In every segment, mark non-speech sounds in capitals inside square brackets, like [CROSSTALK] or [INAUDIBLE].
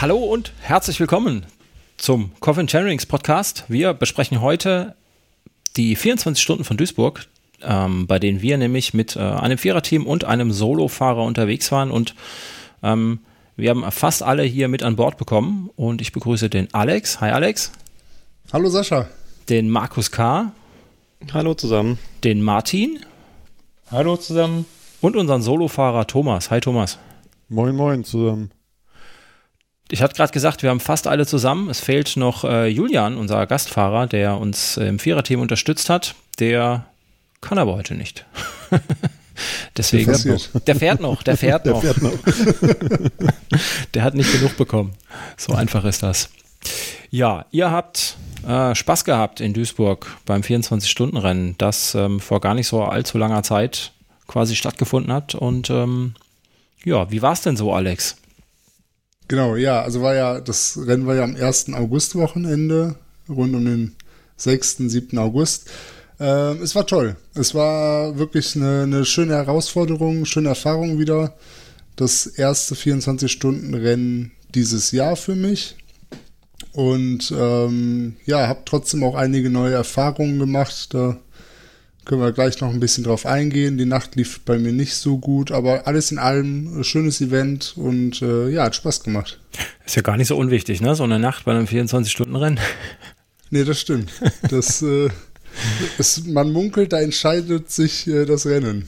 Hallo und herzlich willkommen zum Coffin Chairings Podcast. Wir besprechen heute die 24 Stunden von Duisburg, ähm, bei denen wir nämlich mit äh, einem Viererteam und einem Solofahrer unterwegs waren und ähm, wir haben fast alle hier mit an Bord bekommen und ich begrüße den Alex. Hi Alex. Hallo Sascha. Den Markus K. Hallo zusammen. Den Martin. Hallo zusammen. Und unseren Solofahrer Thomas. Hi Thomas. Moin moin zusammen ich hatte gerade gesagt, wir haben fast alle zusammen. Es fehlt noch äh, Julian, unser Gastfahrer, der uns äh, im Viererteam unterstützt hat. Der kann aber heute nicht. [LAUGHS] Deswegen, der fährt, noch, der fährt noch. Der, fährt noch. [LAUGHS] der hat nicht genug bekommen. So einfach ist das. Ja, ihr habt äh, Spaß gehabt in Duisburg beim 24-Stunden-Rennen, das ähm, vor gar nicht so allzu langer Zeit quasi stattgefunden hat. Und ähm, ja, wie war es denn so, Alex? Genau, ja, also war ja, das Rennen war ja am 1. August-Wochenende, rund um den 6., 7. August. Äh, es war toll. Es war wirklich eine, eine schöne Herausforderung, schöne Erfahrung wieder. Das erste 24-Stunden-Rennen dieses Jahr für mich. Und ähm, ja, habe trotzdem auch einige neue Erfahrungen gemacht. Da können wir gleich noch ein bisschen drauf eingehen. Die Nacht lief bei mir nicht so gut, aber alles in allem ein schönes Event und äh, ja, hat Spaß gemacht. Ist ja gar nicht so unwichtig, ne? So eine Nacht bei einem 24-Stunden-Rennen. [LAUGHS] Nee, das stimmt. Das, äh, es, man munkelt, da entscheidet sich äh, das Rennen.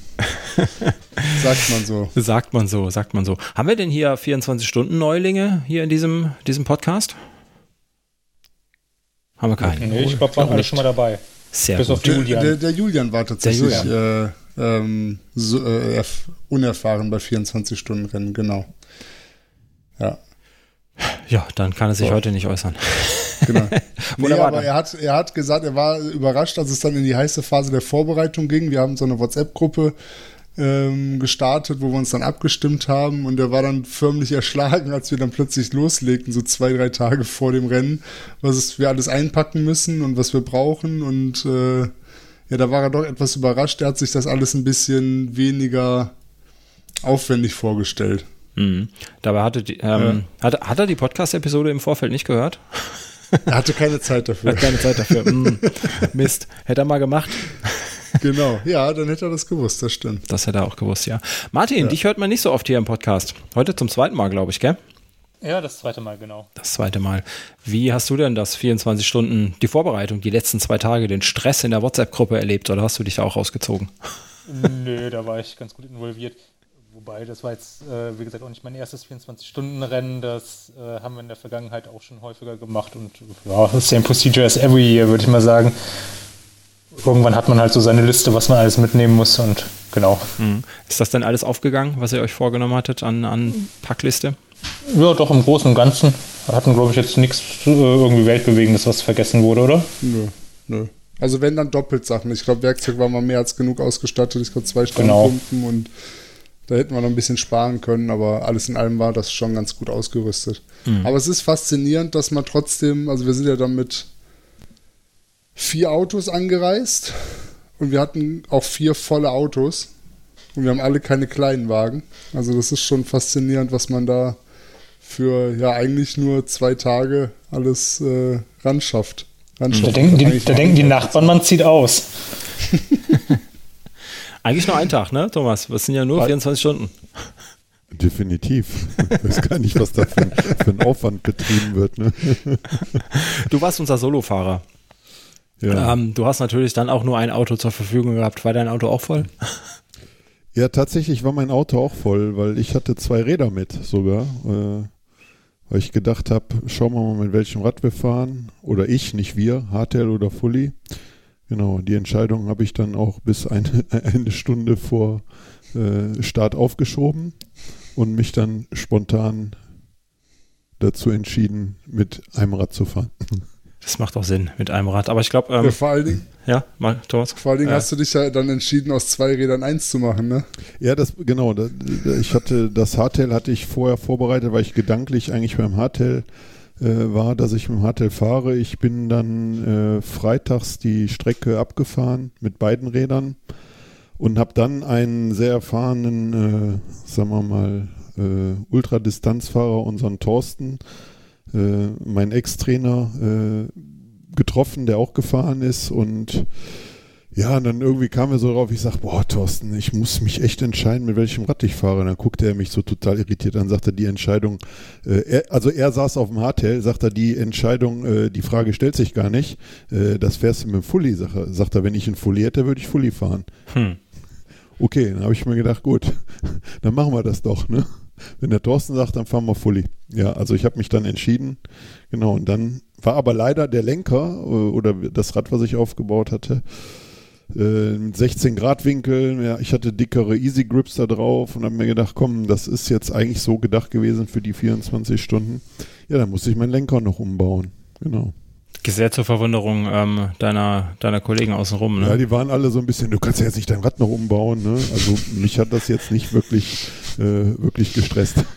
[LAUGHS] sagt man so. Sagt man so, sagt man so. Haben wir denn hier 24-Stunden-Neulinge hier in diesem, diesem Podcast? Haben wir keinen? Nee, ich glaube, waren alle schon mal dabei. Sehr Bis gut. auf Julian. Der, der, Julian war tatsächlich Julian. Äh, ähm, so, äh, unerfahren bei 24-Stunden-Rennen, genau. Ja. Ja, dann kann er sich so. heute nicht äußern. Genau. [LAUGHS] nee, aber er hat, er hat gesagt, er war überrascht, als es dann in die heiße Phase der Vorbereitung ging. Wir haben so eine WhatsApp-Gruppe ähm, gestartet, wo wir uns dann abgestimmt haben und er war dann förmlich erschlagen, als wir dann plötzlich loslegten, so zwei, drei Tage vor dem Rennen, was wir alles einpacken müssen und was wir brauchen und äh, ja, da war er doch etwas überrascht. Er hat sich das alles ein bisschen weniger aufwendig vorgestellt. Mhm. Dabei hatte die, ähm, ja. hat, hat er die Podcast-Episode im Vorfeld nicht gehört? Er hatte keine Zeit dafür. Hat keine Zeit dafür. Mm, Mist. Hätte er mal gemacht. Genau, ja, dann hätte er das gewusst, das stimmt. Das hätte er auch gewusst, ja. Martin, ja. dich hört man nicht so oft hier im Podcast. Heute zum zweiten Mal, glaube ich, gell? Ja, das zweite Mal, genau. Das zweite Mal. Wie hast du denn das 24 Stunden, die Vorbereitung, die letzten zwei Tage, den Stress in der WhatsApp-Gruppe erlebt oder hast du dich da auch rausgezogen? [LAUGHS] Nö, da war ich ganz gut involviert. Wobei, das war jetzt, äh, wie gesagt, auch nicht mein erstes 24-Stunden-Rennen. Das äh, haben wir in der Vergangenheit auch schon häufiger gemacht und ja, same procedure as every year, würde ich mal sagen irgendwann hat man halt so seine Liste, was man alles mitnehmen muss und genau. Mhm. Ist das denn alles aufgegangen, was ihr euch vorgenommen hattet an, an Packliste? Ja, doch im Großen und Ganzen. Wir hatten, glaube ich, jetzt nichts äh, irgendwie Weltbewegendes, was vergessen wurde, oder? Nö, nö. Also wenn dann doppelt Sachen. Ich glaube, Werkzeug war mal mehr als genug ausgestattet. Ich glaube, zwei Standpumpen genau. und da hätten wir noch ein bisschen sparen können, aber alles in allem war das schon ganz gut ausgerüstet. Mhm. Aber es ist faszinierend, dass man trotzdem, also wir sind ja dann mit vier Autos angereist und wir hatten auch vier volle Autos und wir haben alle keine kleinen Wagen. Also das ist schon faszinierend, was man da für ja eigentlich nur zwei Tage alles äh, ranschafft. ranschafft. Da denken, die, da denken die Nachbarn, man zieht aus. [LAUGHS] eigentlich nur ein Tag, ne, Thomas? Das sind ja nur 24 Stunden. Definitiv. Ich weiß gar nicht, was da für, für ein Aufwand betrieben wird. Ne? Du warst unser Solofahrer. Ja. Ähm, du hast natürlich dann auch nur ein Auto zur Verfügung gehabt. War dein Auto auch voll? Ja, tatsächlich war mein Auto auch voll, weil ich hatte zwei Räder mit sogar. Äh, weil ich gedacht habe, schauen wir mal, mit welchem Rad wir fahren. Oder ich, nicht wir, Hardtail oder Fully. Genau, die Entscheidung habe ich dann auch bis eine, [LAUGHS] eine Stunde vor äh, Start aufgeschoben und mich dann spontan dazu entschieden, mit einem Rad zu fahren. Das macht auch Sinn mit einem Rad. Aber ich glaube, ähm, Ja, vor allen Dingen, ja, mal, Thomas. vor allen Dingen Ja. hast du dich ja dann entschieden, aus zwei Rädern eins zu machen, ne? Ja, das genau. Da, da, ich hatte das Hardtail hatte ich vorher vorbereitet, weil ich gedanklich eigentlich beim Hardtail äh, war, dass ich mit dem Hardtail fahre. Ich bin dann äh, freitags die Strecke abgefahren mit beiden Rädern und habe dann einen sehr erfahrenen, äh, sagen wir mal, äh, Ultradistanzfahrer, unseren Thorsten, äh, mein Ex-Trainer, äh, getroffen, der auch gefahren ist und ja, und dann irgendwie kam er so drauf, ich sag, boah, Thorsten, ich muss mich echt entscheiden, mit welchem Rad ich fahre. Und dann guckte er mich so total irritiert an, sagte die Entscheidung, äh, er, also er saß auf dem Hardtail, sagt er, die Entscheidung, äh, die Frage stellt sich gar nicht, äh, das fährst du mit dem Fully, sagt er, sagt er, wenn ich einen Fully hätte, würde ich Fully fahren. Hm. Okay, dann habe ich mir gedacht, gut, [LAUGHS] dann machen wir das doch, ne? Wenn der Thorsten sagt, dann fahren wir Fully. Ja, also ich habe mich dann entschieden, genau, und dann war aber leider der Lenker äh, oder das Rad, was ich aufgebaut hatte, äh, mit 16 Grad Winkel. Ja, ich hatte dickere Easy Grips da drauf und habe mir gedacht, komm, das ist jetzt eigentlich so gedacht gewesen für die 24 Stunden. Ja, dann musste ich meinen Lenker noch umbauen. Genau. Sehr zur Verwunderung ähm, deiner, deiner Kollegen außenrum. Ne? Ja, die waren alle so ein bisschen, du kannst ja jetzt nicht dein Rad noch umbauen. Ne? Also mich hat das jetzt nicht wirklich, äh, wirklich gestresst. [LAUGHS]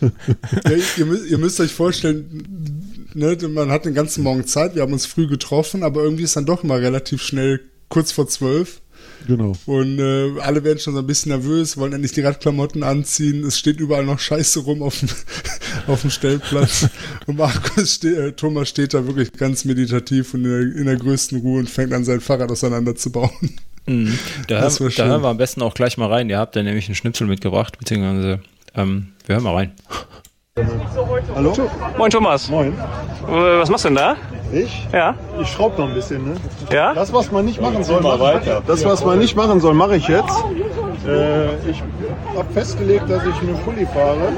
Ja, ihr, müsst, ihr müsst euch vorstellen, ne, man hat den ganzen Morgen Zeit, wir haben uns früh getroffen, aber irgendwie ist dann doch immer relativ schnell kurz vor zwölf. Genau. Und äh, alle werden schon so ein bisschen nervös, wollen endlich die Radklamotten anziehen. Es steht überall noch Scheiße rum auf dem, [LAUGHS] auf dem Stellplatz. [LAUGHS] Und Markus ste äh, Thomas steht da wirklich ganz meditativ und in der, in der größten Ruhe und fängt an, sein Fahrrad auseinanderzubauen. Mhm. [LAUGHS] Da, Das war hören, da schön. hören wir am besten auch gleich mal rein. Ihr habt ja nämlich einen Schnipsel mitgebracht, beziehungsweise ähm, wir hören mal rein. Hallo? Moin Thomas. Moin. Äh, Was machst du denn da? Ich? Ja? Ich schraube noch ein bisschen, ne? Ja? Das, was man nicht machen soll, mach, das, was man nicht machen soll, mache ich jetzt. Äh, ich habe festgelegt, dass ich eine Pulli fahre.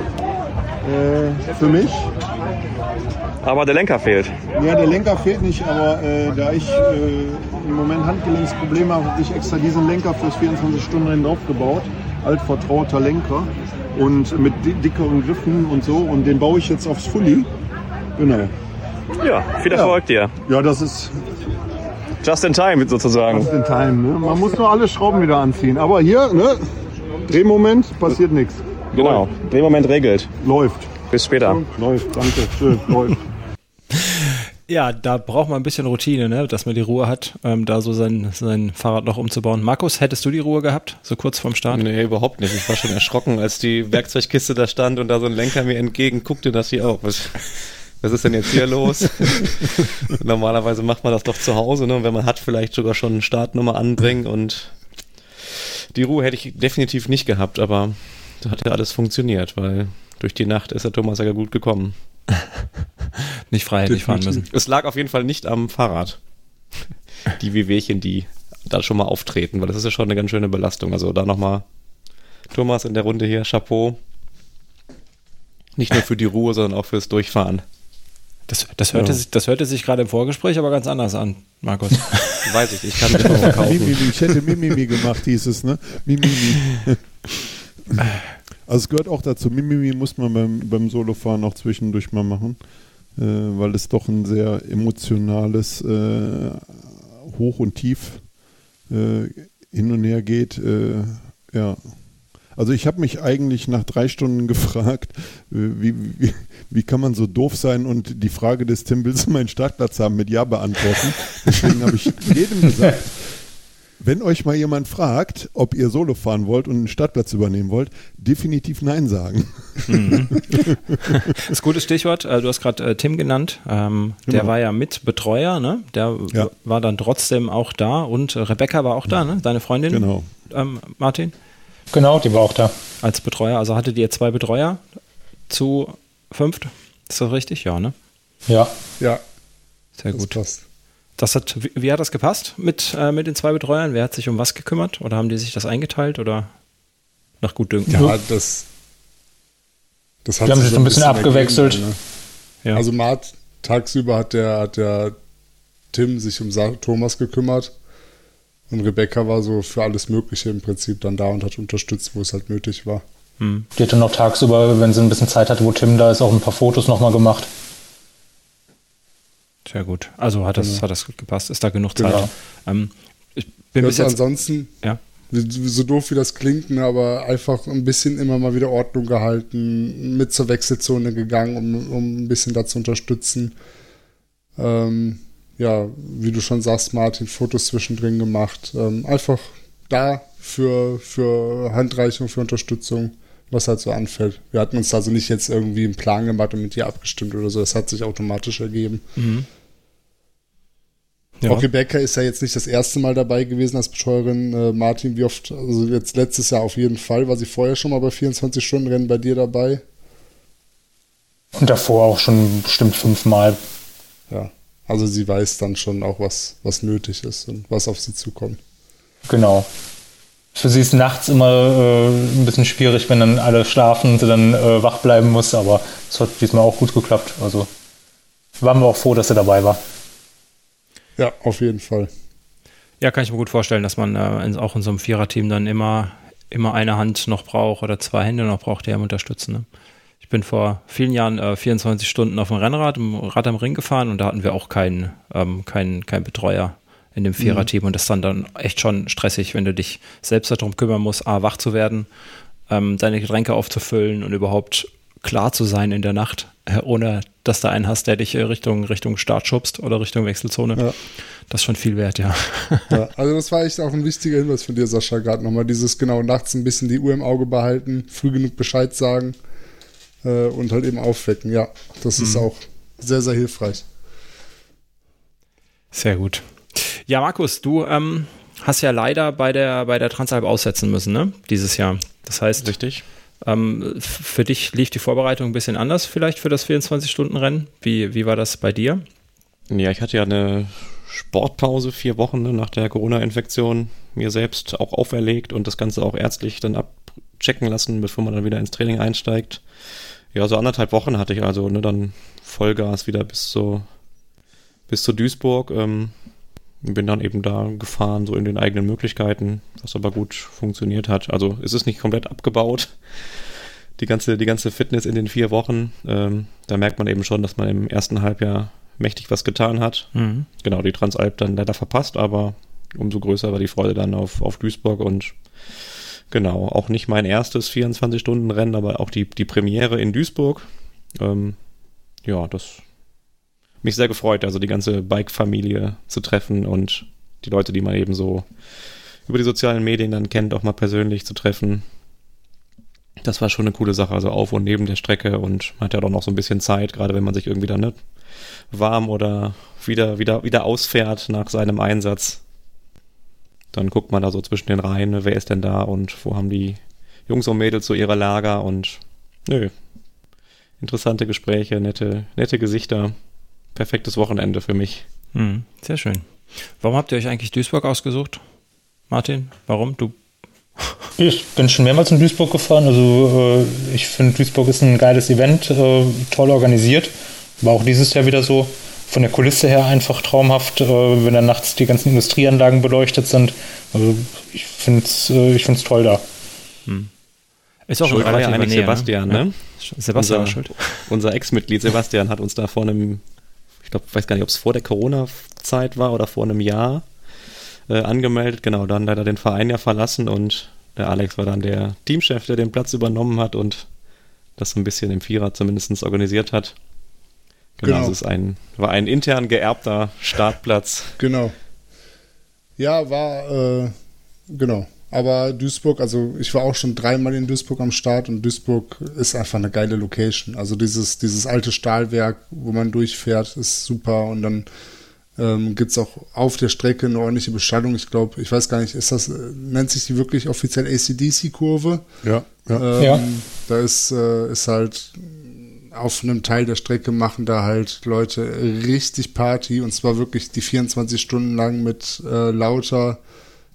Äh, für mich. Aber der Lenker fehlt. Ja, der Lenker fehlt nicht, aber äh, da ich äh, im Moment Handgelenksprobleme habe, habe ich extra diesen Lenker fürs 24-Stunden-Rennen draufgebaut. Altvertrauter Lenker und mit di dickeren Griffen und so. Und den baue ich jetzt aufs Fully. Genau. Ja, viel Erfolg dir. Ja, das ist Just in time sozusagen. just in time. Ne? Man muss nur alle Schrauben wieder anziehen. Aber hier, ne? Drehmoment, passiert nichts. Genau. Drehmoment regelt. Läuft. Bis später. Läuft, danke. Schön, läuft. Ja, da braucht man ein bisschen Routine, ne? dass man die Ruhe hat, ähm, da so sein, sein Fahrrad noch umzubauen. Markus, hättest du die Ruhe gehabt, so kurz vorm Start? Nee, überhaupt nicht. Ich war schon erschrocken, als die Werkzeugkiste da stand und da so ein Lenker mir entgegen guckte, dass ich auch, was, was ist denn jetzt hier los? [LAUGHS] Normalerweise macht man das doch zu Hause, ne? Und wenn man hat, vielleicht sogar schon eine Startnummer anbringen und die Ruhe hätte ich definitiv nicht gehabt, aber da hat ja alles funktioniert, weil durch die Nacht ist der Thomas ja gut gekommen. [LAUGHS] Nicht frei hätte ich fahren müssen. Es lag auf jeden Fall nicht am Fahrrad. Die Wehwehchen, die da schon mal auftreten, weil das ist ja schon eine ganz schöne Belastung. Also da nochmal Thomas in der Runde hier, Chapeau. Nicht nur für die Ruhe, sondern auch fürs Durchfahren. Das, das, hörte, Ja. sich, das hörte sich gerade im Vorgespräch aber ganz anders an, Markus. [LAUGHS] Weiß ich, ich kann [LAUGHS] mich auch kaufen. Mimimi, ich hätte Mimimi gemacht, hieß es, ne? Mimimi. Also es gehört auch dazu. Mimimi muss man beim, beim Solofahren auch zwischendurch mal machen, äh, weil es doch ein sehr emotionales äh, Hoch und Tief äh, hin und her geht. Äh, ja. Also ich habe mich eigentlich nach drei Stunden [LAUGHS] gefragt, äh, wie, wie, wie kann man so doof sein und die Frage des Tim, willst du [LAUGHS] meinen Startplatz haben, mit Ja beantworten. Deswegen habe ich jedem gesagt, wenn euch mal jemand fragt, ob ihr Solo fahren wollt und einen Startplatz übernehmen wollt, definitiv Nein sagen. Das [LAUGHS] ist ein gutes Stichwort. Äh, Du hast gerade äh, Tim genannt. Ähm, Der Genau. war ja Mitbetreuer, ne? Der Ja. war dann trotzdem auch da und äh, Rebecca war auch da, ne? Deine Freundin, Genau. ähm, Martin, Genau, die war auch da. als Betreuer. Also hattet ihr zwei Betreuer zu fünft? Ist das richtig? Ja, ne? Ja. Ja, Sehr das gut. passt. Das hat, wie, hat das gepasst mit, äh, mit den zwei Betreuern? Wer hat sich um was gekümmert? Oder haben die sich das eingeteilt oder nach Gutdünken? Ja, das, das hat Die haben sich so ein bisschen abgewechselt. ergeben, ne? Ja. Also Mart, tagsüber hat der, hat der Tim sich um Thomas gekümmert Und Rebecca war so für alles Mögliche im Prinzip dann da und hat unterstützt, wo es halt nötig war. Hm. Die hatte noch tagsüber, wenn sie ein bisschen Zeit hatte, wo Tim da ist, auch ein paar Fotos nochmal gemacht. Sehr gut. Also hat das, genau. hat das gut gepasst. Ist da genug Zeit? Genau. Ähm, ich bin bis jetzt, ansonsten, ja. so doof wie das klingt, ne, aber einfach ein bisschen immer mal wieder Ordnung gehalten, mit zur Wechselzone gegangen, um, um ein bisschen da zu unterstützen. Ähm, ja, wie du schon sagst, Martin, Fotos zwischendrin gemacht. Ähm, einfach da für, für Handreichung, für Unterstützung, was halt so anfällt. Wir hatten uns also nicht jetzt irgendwie einen Plan gemacht und mit dir abgestimmt oder so. Das hat sich automatisch ergeben. Mhm. Ja. Auch Rebecca ist ja jetzt nicht das erste Mal dabei gewesen als Betreuerin. Äh, Martin, wie oft, also jetzt letztes Jahr auf jeden Fall, war sie vorher schon mal bei 24-Stunden-Rennen bei dir dabei? Und davor auch schon bestimmt fünfmal. Ja, also sie weiß dann schon auch, was, was nötig ist und was auf sie zukommt. Genau. Für sie ist nachts immer äh, ein bisschen schwierig, wenn dann alle schlafen und sie dann äh, wach bleiben muss, aber es hat diesmal auch gut geklappt. Also waren wir auch froh, dass sie dabei war. Ja, auf jeden Fall. Ja, kann ich mir gut vorstellen, dass man äh, auch in so einem Viererteam dann immer, immer eine Hand noch braucht oder zwei Hände noch braucht, die einem unterstützen. Ne? Ich bin vor vielen Jahren äh, 24 Stunden auf dem Rennrad, im Rad am Ring gefahren und da hatten wir auch keinen, ähm, keinen, keinen Betreuer in dem Viererteam mhm. und das ist dann, dann echt schon stressig, wenn du dich selbst darum kümmern musst, A, wach zu werden, ähm, deine Getränke aufzufüllen und überhaupt klar zu sein in der Nacht, ohne dass da einen hast, der dich Richtung, Richtung Start schubst oder Richtung Wechselzone. Ja. Das ist schon viel wert, ja. [LAUGHS] ja. Also das war echt auch ein wichtiger Hinweis von dir, Sascha, gerade nochmal. Dieses genau nachts ein bisschen die Uhr im Auge behalten, früh genug Bescheid sagen äh, und halt eben aufwecken. Ja, das mhm. ist auch sehr, sehr hilfreich. Sehr gut. Ja, Markus, du ähm, hast ja leider bei der, bei der Transalp aussetzen müssen, ne? Dieses Jahr. Das heißt. Richtig. Ähm, für dich lief die Vorbereitung ein bisschen anders vielleicht für das 24-Stunden-Rennen. Wie, wie war das bei dir? Ja, ich hatte ja eine Sportpause, vier Wochen ne, nach der Corona-Infektion, mir selbst auch auferlegt und das Ganze auch ärztlich dann abchecken lassen, bevor man dann wieder ins Training einsteigt. Ja, so anderthalb Wochen hatte ich also, ne, dann Vollgas wieder bis zu, bis zu Duisburg. Ähm, bin dann eben da gefahren, so in den eigenen Möglichkeiten, was aber gut funktioniert hat. Also es ist nicht komplett abgebaut, die ganze, die ganze Fitness in den vier Wochen. Ähm, da merkt man eben schon, dass man im ersten Halbjahr mächtig was getan hat. Mhm. Genau, die Transalp dann leider verpasst, aber umso größer war die Freude dann auf, auf Duisburg und genau, auch nicht mein erstes 24-Stunden-Rennen, aber auch die, die Premiere in Duisburg. Ähm, ja, das mich sehr gefreut, also die ganze Bike-Familie zu treffen und die Leute, die man eben so über die sozialen Medien dann kennt, auch mal persönlich zu treffen. Das war schon eine coole Sache, also auf und neben der Strecke und man hat ja doch noch so ein bisschen Zeit, gerade wenn man sich irgendwie dann nicht warm oder wieder, wieder, wieder ausfährt nach seinem Einsatz. Dann guckt man da so zwischen den Reihen, wer ist denn da und wo haben die Jungs und Mädels so ihre Lager und nö. Interessante Gespräche, nette, nette Gesichter perfektes Wochenende für mich. Hm, sehr schön. Warum habt ihr euch eigentlich Duisburg ausgesucht? Martin, warum? Du [LAUGHS] ich bin schon mehrmals in Duisburg gefahren. Also äh, ich finde, Duisburg ist ein geiles Event, äh, toll organisiert. War auch dieses Jahr wieder so. Von der Kulisse her einfach traumhaft, äh, wenn dann nachts die ganzen Industrieanlagen beleuchtet sind. Also ich finde es äh, ich find's toll da. Hm. Ist auch Schuld war ja eigentlich ne? Sebastian, ne? ne? Sebastian unser, [LAUGHS] unser Ex-Mitglied Sebastian hat uns da vor einem ich glaube, weiß gar nicht, ob es vor der Corona-Zeit war oder vor einem Jahr äh, angemeldet. Genau, dann leider den Verein ja verlassen und der Alex war dann der Teamchef, der den Platz übernommen hat und das so ein bisschen im Vierer zumindest organisiert hat. Genau, genau. es ist ein, war ein intern geerbter Startplatz. Genau. Ja, war, äh, genau. Aber Duisburg, also ich war auch schon dreimal in Duisburg am Start und Duisburg ist einfach eine geile Location. Also dieses, dieses alte Stahlwerk, wo man durchfährt, ist super und dann ähm, gibt es auch auf der Strecke eine ordentliche Beschallung. Ich glaube, ich weiß gar nicht, ist das, nennt sich die wirklich offiziell ACDC-Kurve? Ja, ja. Ähm, ja. Da ist, äh, ist halt auf einem Teil der Strecke machen da halt Leute richtig Party und zwar wirklich die 24 Stunden lang mit äh, lauter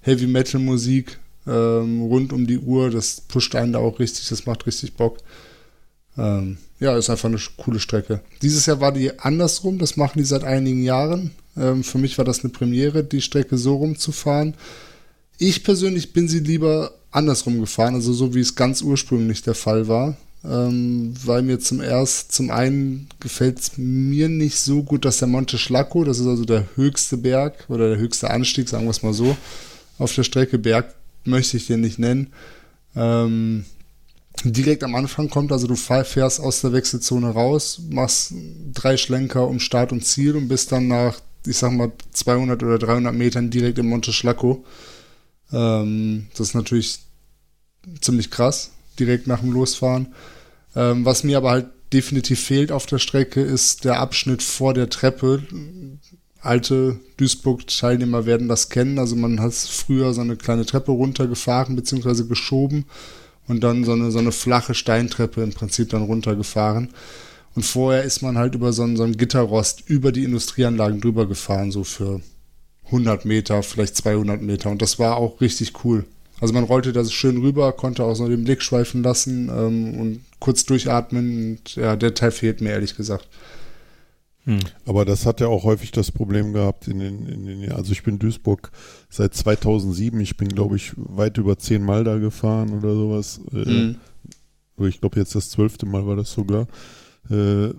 Heavy Metal Musik ähm, rund um die Uhr. Das pusht einen da auch richtig, das macht richtig Bock. Ähm, ja, ist einfach eine coole Strecke. Dieses Jahr war die andersrum, das machen die seit einigen Jahren. Ähm, für mich war das eine Premiere, die Strecke so rumzufahren. Ich persönlich bin sie lieber andersrum gefahren, also so wie es ganz ursprünglich der Fall war. Ähm, weil mir zum erst, zum einen gefällt es mir nicht so gut, dass der Monte Schlacco, das ist also der höchste Berg oder der höchste Anstieg, sagen wir es mal so, auf der Strecke Berg möchte ich den nicht nennen. Ähm, direkt am Anfang kommt, also du fährst aus der Wechselzone raus, machst drei Schlenker um Start und Ziel und bist dann nach, ich sag mal, 200 oder 300 Metern direkt im Monte Schlacco. Ähm, das ist natürlich ziemlich krass, direkt nach dem Losfahren. Ähm, was mir aber halt definitiv fehlt auf der Strecke, ist der Abschnitt vor der Treppe. Alte Duisburg-Teilnehmer werden das kennen. Also man hat früher so eine kleine Treppe runtergefahren bzw. geschoben und dann so eine, so eine flache Steintreppe im Prinzip dann runtergefahren. Und vorher ist man halt über so einen, so einen Gitterrost über die Industrieanlagen drüber gefahren, so für 100 Meter, vielleicht 200 Meter. Und das war auch richtig cool. Also man rollte das schön rüber, konnte auch so den Blick schweifen lassen ähm, und kurz durchatmen. Und ja, der Teil fehlt mir ehrlich gesagt. Hm. Aber das hat ja auch häufig das Problem gehabt in den, in den also ich bin Duisburg seit 2007, ich bin glaube ich weit über zehn Mal da gefahren oder sowas. Äh, ich glaube jetzt das zwölfte Mal war das sogar. Äh,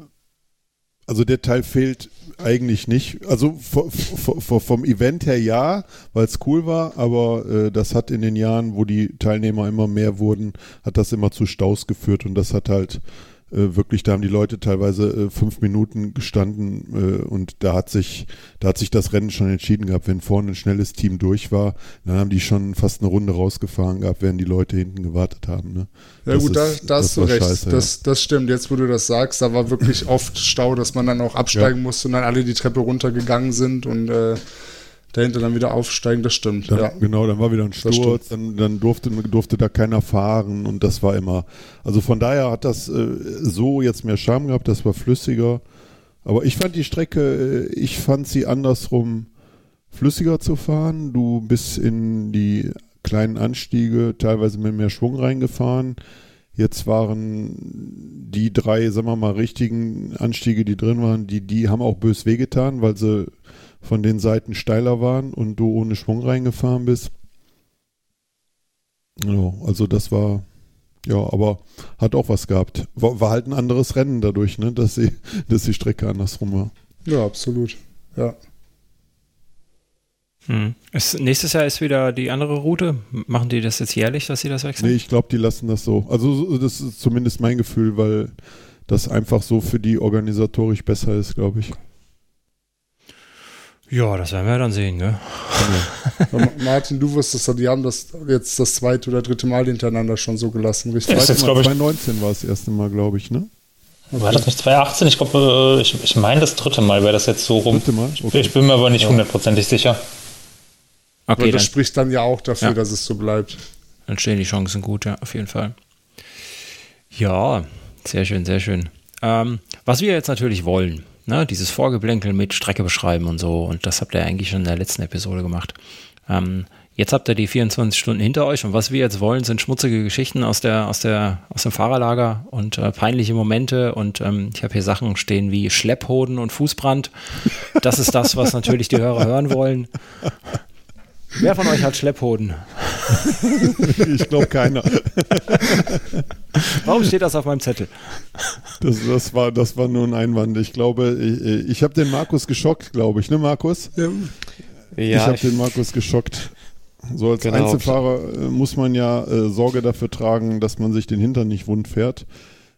also der Teil fehlt eigentlich nicht. Also vom Event her ja, weil es cool war, aber äh, das hat in den Jahren, wo die Teilnehmer immer mehr wurden, hat das immer zu Staus geführt und das hat halt äh, wirklich, da haben die Leute teilweise äh, fünf Minuten gestanden äh, und da hat sich, da hat sich das Rennen schon entschieden gehabt. Wenn vorne ein schnelles Team durch war, dann haben die schon fast eine Runde rausgefahren gehabt, während die Leute hinten gewartet haben. Ne? Ja das gut, ist, da, da hast du recht. Scheiße, das, ja. das stimmt. Jetzt, wo du das sagst, da war wirklich [LAUGHS] oft Stau, dass man dann auch absteigen ja. musste und dann alle die Treppe runtergegangen sind und äh, dahinter dann wieder aufsteigen, das stimmt. Dann, ja. Genau, dann war wieder ein Sturz, dann, dann durfte, durfte da keiner fahren und das war immer, also von daher hat das äh, so jetzt mehr Charme gehabt, das war flüssiger. Aber ich fand die Strecke, äh, ich fand sie andersrum flüssiger zu fahren. Du bist in die kleinen Anstiege teilweise mit mehr Schwung reingefahren. Jetzt waren die drei, sagen wir mal, richtigen Anstiege, die drin waren, die, die haben auch bös wehgetan, weil sie von den Seiten steiler waren und du ohne Schwung reingefahren bist. Ja, also das war, ja, aber hat auch was gehabt. War, war halt ein anderes Rennen dadurch, ne, dass, sie, [LAUGHS] dass die Strecke andersrum war. Ja, absolut. Ja. Hm. Es, nächstes Jahr ist wieder die andere Route. Machen die das jetzt jährlich, dass sie das wechseln? Nee, ich glaube, die lassen das so. Also das ist zumindest mein Gefühl, weil das einfach so für die organisatorisch besser ist, glaube ich. Ja, das werden wir dann sehen, ne? Ja. Martin, du wusstest, die haben das jetzt das zweite oder dritte Mal hintereinander schon so gelassen, richtig? Das jetzt, 2019 war das erste Mal, glaube ich, ne? Okay. War das nicht 2018? Ich glaube, äh, ich, ich meine das dritte Mal wäre das jetzt so rum. Dritte Mal? Okay. Ich bin mir aber nicht hundertprozentig ja. sicher. Okay, aber das dann, spricht dann ja auch dafür, ja. dass es so bleibt. Dann stehen die Chancen gut, ja, auf jeden Fall. Ja, sehr schön, sehr schön. Ähm, was wir jetzt natürlich wollen, ne, dieses Vorgeblänkel mit Strecke beschreiben und so. Und das habt ihr eigentlich schon in der letzten Episode gemacht. Ähm, jetzt habt ihr die 24 Stunden hinter euch und was wir jetzt wollen, sind schmutzige Geschichten aus der aus der aus dem Fahrerlager und äh, peinliche Momente und ähm, ich habe hier Sachen stehen wie Schlepphoden und Fußbrand. Das ist das, was natürlich die Hörer hören wollen. Wer von euch hat Schlepphoden? [LAUGHS] ich glaube keiner. [LAUGHS] Warum steht das auf meinem Zettel? Das, das, war, das war nur ein Einwand. Ich glaube, ich, ich habe den Markus geschockt, glaube ich, ne Markus? Ja. ich habe den Markus geschockt. So als genau. Einzelfahrer äh, muss man ja äh, Sorge dafür tragen, dass man sich den Hintern nicht wund fährt.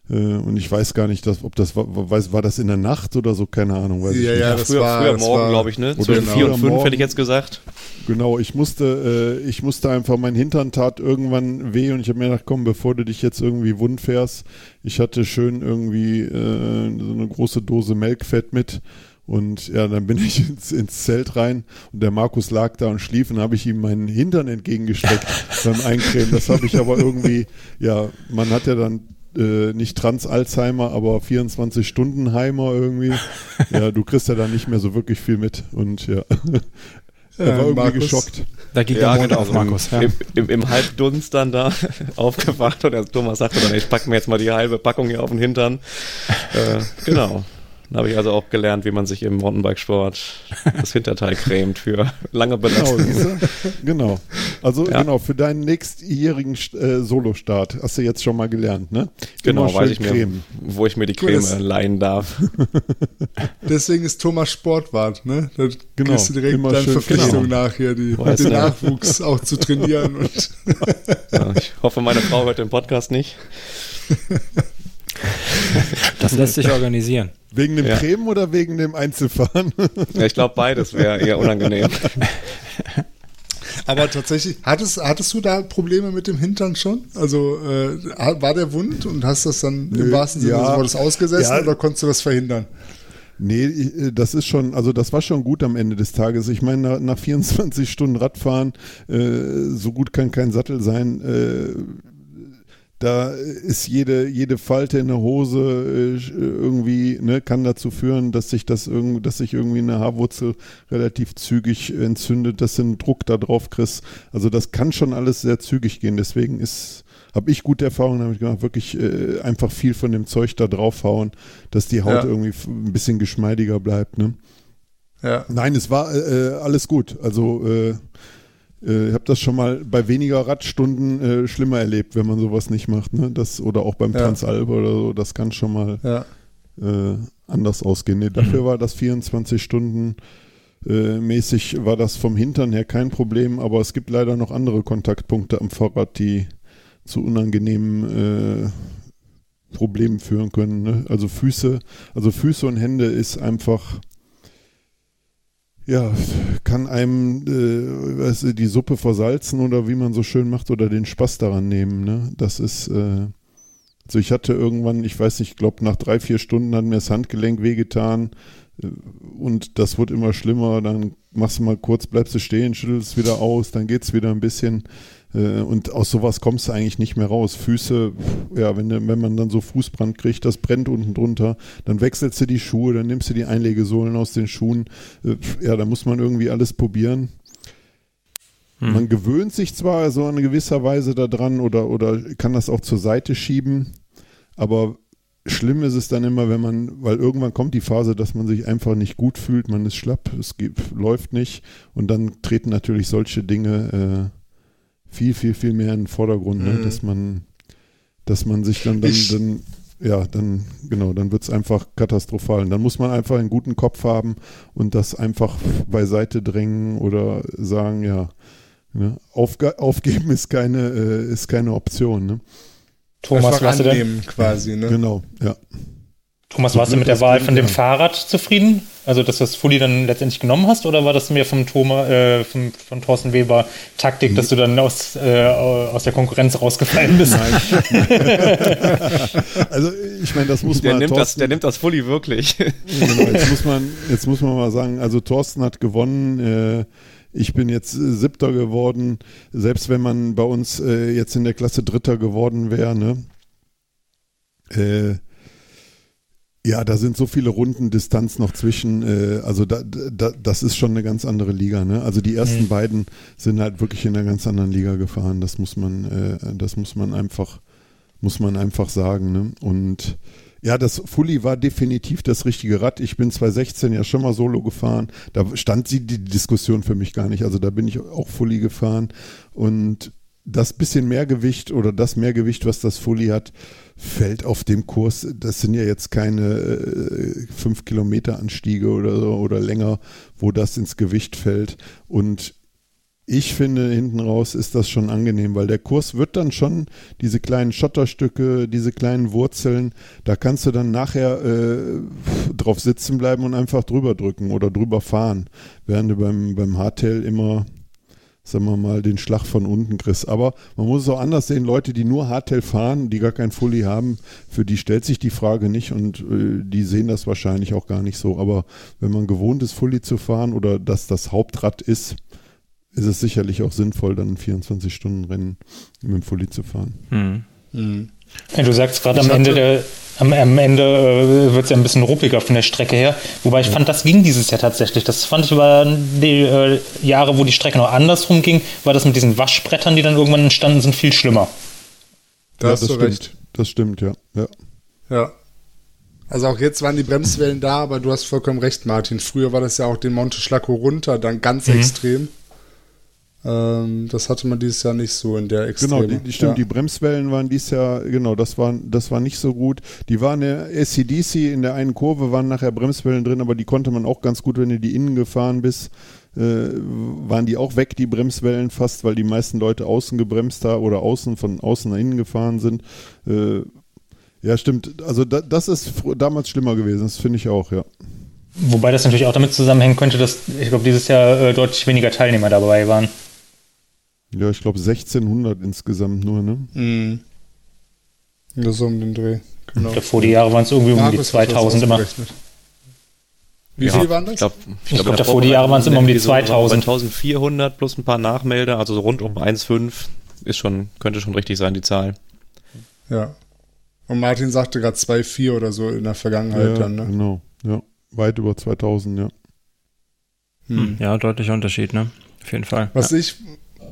Äh, und ich weiß gar nicht, dass, ob das war, weiß, war das in der Nacht oder so, keine Ahnung. Weiß ja, ich ja, das früher, war, früher morgen, glaube ich, ne? Zwischen genau. vier und fünf hätte ich jetzt gesagt. Genau, ich musste, äh, ich musste einfach, mein Hintern tat irgendwann weh und ich habe mir gedacht, komm, bevor du dich jetzt irgendwie wund fährst, ich hatte schön irgendwie äh, so eine große Dose Melkfett mit und ja, dann bin [LAUGHS] ich ins, ins, Zelt rein und der Markus lag da und schlief und habe ich ihm meinen Hintern entgegengestreckt [LAUGHS] beim Eincremen. Das habe ich aber irgendwie, ja, man hat ja dann äh, nicht Trans-Alzheimer, aber 24-Stunden-Heimer irgendwie. [LAUGHS] ja, du kriegst ja da nicht mehr so wirklich viel mit und ja. er war irgendwie Markus, geschockt. Da ging ja, der genau, auf, Markus. Ja. Im, im, Im, Halbdunst dann da [LAUGHS] aufgewacht und der Thomas sagte dann, ich packe mir jetzt mal die halbe Packung hier auf den Hintern. Äh, genau. Dann habe ich also auch gelernt, wie man sich im Mountainbikesport das Hinterteil cremt für lange Belastung. Genau, genau. Also Ja. genau, für deinen nächstjährigen äh, Solostart hast du jetzt schon mal gelernt, ne? Genau, Immer weiß ich mir, cremen. wo ich mir die Cool, Creme das- leihen darf. [LAUGHS] Deswegen ist Thomas Sportwart, ne? Da Genau, gehst du direkt immer deinen schön Verpflichtungen genau. nach, hier die, Weiß den ja. Nachwuchs auch zu trainieren. Und [LAUGHS] Ja, ich hoffe, meine Frau hört den Podcast nicht. [LAUGHS] Das lässt sich organisieren. Wegen dem Ja. Cremen oder wegen dem Einzelfahren? Ja, ich glaube, beides wäre eher unangenehm. Aber tatsächlich, hattest, hattest du da Probleme mit dem Hintern schon? Also äh, war der wund und hast das dann im Nö, wahrsten Sinne ja. des Wortes ausgesessen Ja. oder konntest du das verhindern? Nee, äh, das ist schon, also das war schon gut am Ende des Tages. Ich meine, nach, nach 24 Stunden Radfahren, äh, so gut kann kein Sattel sein. Äh, da ist jede, jede Falte in der Hose äh, irgendwie, ne, kann dazu führen, dass sich das irgendwie, dass sich irgendwie eine Haarwurzel relativ zügig entzündet, dass du einen Druck da drauf kriegst. Also das kann schon alles sehr zügig gehen. Deswegen ist, habe ich gute Erfahrungen damit gemacht, wirklich äh, einfach viel von dem Zeug da draufhauen, dass die Haut Ja. irgendwie ein bisschen geschmeidiger bleibt. Ne? Ja. Nein, es war äh, alles gut. Also äh, äh, ich habe das schon mal bei weniger Radstunden äh, schlimmer erlebt, wenn man sowas nicht macht. Ne? Das, oder auch beim Ja. Transalp oder so, das kann schon mal Ja. äh, anders ausgehen. Nee, dafür war das 24 Stunden äh, mäßig, war das vom Hintern her kein Problem, aber es gibt leider noch andere Kontaktpunkte am Fahrrad, die zu unangenehmen äh, Problemen führen können. Ne? Also Füße, also Füße und Hände ist einfach ja, kann einem äh, weißt du, die Suppe versalzen oder wie man so schön macht oder den Spaß daran nehmen. Ne? Das ist, äh, also ich hatte irgendwann, ich weiß nicht, ich glaube nach drei, vier Stunden hat mir das Handgelenk wehgetan äh, und das wird immer schlimmer. Dann machst du mal kurz, bleibst du stehen, schüttelst wieder aus, dann geht's wieder ein bisschen. Äh, und aus sowas kommst du eigentlich nicht mehr raus. Füße, ja, wenn, wenn man dann so Fußbrand kriegt, das brennt unten drunter, dann wechselst du die Schuhe, dann nimmst du die Einlegesohlen aus den Schuhen. Äh, Ja, da muss man irgendwie alles probieren. Man gewöhnt sich zwar so in gewisser Weise daran oder, oder kann das auch zur Seite schieben, aber schlimm ist es dann immer, wenn man, weil irgendwann kommt die Phase, dass man sich einfach nicht gut fühlt, man ist schlapp, es geht, läuft nicht und dann treten natürlich solche Dinge äh, viel, viel, viel mehr in den Vordergrund, ne? Mhm. dass man, dass man sich dann, dann, Ich- dann ja, dann, genau, dann wird es einfach katastrophal. Und dann muss man einfach einen guten Kopf haben und das einfach beiseite drängen oder sagen, ja, ne, aufge aufgeben ist keine, äh, ist keine Option. Ne? Thomas, denn, annehmen quasi, ne? Genau, ja. Thomas, warst du mit der das Wahl von dem. Fahrrad zufrieden? Also, dass du das Fully dann letztendlich genommen hast? Oder war das mehr vom Thomas, äh, vom, von Thorsten Weber Taktik, dass du dann aus, äh, aus der Konkurrenz rausgefallen bist? [LAUGHS] Also ich meine, das muss Der man nimmt, das, Thorsten- der nimmt das Fully wirklich. Genau, jetzt muss man, jetzt muss man mal sagen, also Thorsten hat gewonnen. Äh, ich bin jetzt äh, Siebter geworden. Selbst wenn man bei uns äh, jetzt in der Klasse Dritter geworden wäre, ne? Ja, da sind so viele Runden Distanz noch zwischen. Äh, also da, da, das ist schon eine ganz andere Liga. Ne? Also die ersten beiden sind halt wirklich in einer ganz anderen Liga gefahren. Das muss man, äh, das muss man einfach, muss man einfach sagen. Ne? Und ja, das Fully war definitiv das richtige Rad. Ich bin 2016 ja schon mal Solo gefahren. Da stand sie die Diskussion für mich gar nicht. Also da bin ich auch Fully gefahren. Und das bisschen Mehrgewicht oder das Mehrgewicht, was das Fully hat, fällt auf dem Kurs. Das sind ja jetzt keine 5 Kilometer Anstiege oder so oder länger, wo das ins Gewicht fällt. Und ich finde, hinten raus ist das schon angenehm, weil der Kurs wird dann schon diese kleinen Schotterstücke, diese kleinen Wurzeln, da kannst du dann nachher äh, drauf sitzen bleiben und einfach drüber drücken oder drüber fahren, während du beim, beim Hardtail immer, sagen wir mal, den Schlag von unten kriegst. Aber man muss es auch anders sehen, Leute, die nur Hardtail fahren, die gar kein Fully haben, für die stellt sich die Frage nicht und äh, die sehen das wahrscheinlich auch gar nicht so. Aber wenn man gewohnt ist, Fully zu fahren oder dass das Hauptrad ist, ist es sicherlich auch sinnvoll, dann ein 24-Stunden-Rennen mit dem Fully zu fahren. Hm. Ja, du sagst gerade am Ende, der, am, am Ende äh, wird es ja ein bisschen ruppiger von der Strecke her. Wobei ich fand, das ging dieses Jahr tatsächlich. Das fand ich über die äh, Jahre, wo die Strecke noch andersrum ging, war das mit diesen Waschbrettern, die dann irgendwann entstanden sind, viel schlimmer. Da ja, hast das du stimmt. recht. Das stimmt, ja. ja. Ja. Also auch jetzt waren die Bremswellen da, aber du hast vollkommen recht, Martin. Früher war das ja auch den Monte Schlacco runter, dann ganz Mhm. extrem. Ähm, das hatte man dieses Jahr nicht so in der Genau, Extreme. die, die, stimmt, ja. die Bremswellen waren dieses Jahr, genau, das war, das war nicht so gut. Die waren der SCDC in der einen Kurve, waren nachher Bremswellen drin, aber die konnte man auch ganz gut, wenn du die innen gefahren bist, äh, waren die auch weg, die Bremswellen fast, weil die meisten Leute außen gebremst haben oder außen von außen nach innen gefahren sind. Äh, ja, stimmt. Also da, das ist damals schlimmer gewesen, das finde ich auch, ja. Wobei das natürlich auch damit zusammenhängen könnte, dass ich glaube, dieses Jahr äh, deutlich weniger Teilnehmer dabei waren. Ja, ich glaube 1600 insgesamt nur, ne? Mhm. Ja, so um den Dreh. Genau. Davor die Jahre waren es irgendwie um die Markus hat das 2000 immer. Wie Ja, viele waren das? Ich glaube, Ich glaub, davor die Jahre waren es immer um die 2000. 2400 plus ein paar Nachmelder, also so rund um 1,5 ist schon, könnte schon richtig sein, die Zahl. ja. Und Martin sagte gerade 2,4 oder so in der Vergangenheit ja, dann, ne? genau. Ja, weit über 2000, ja. Hm. Ja, deutlicher Unterschied, ne? Auf jeden Fall. Was ja. ich,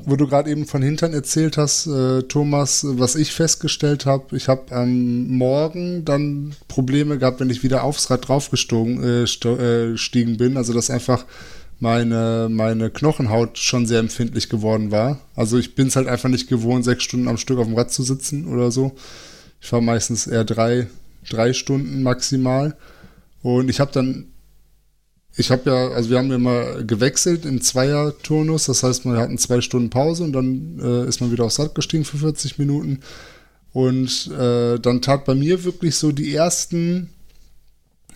wo du gerade eben von Hintern erzählt hast, äh, Thomas, was ich festgestellt habe, ich habe am Morgen dann Probleme gehabt, wenn ich wieder aufs Rad draufgestiegen äh, äh, bin. Also dass einfach meine, meine Knochenhaut schon sehr empfindlich geworden war. Also ich bin es halt einfach nicht gewohnt, sechs Stunden am Stück auf dem Rad zu sitzen oder so. Ich fahre meistens eher drei, drei Stunden maximal. Und ich habe dann ich habe ja, also wir haben ja mal gewechselt im Zweier-Turnus, das heißt, wir hatten zwei Stunden Pause und dann äh, ist man wieder aufs Rad gestiegen für 40 Minuten. Und äh, dann tat bei mir wirklich so die ersten,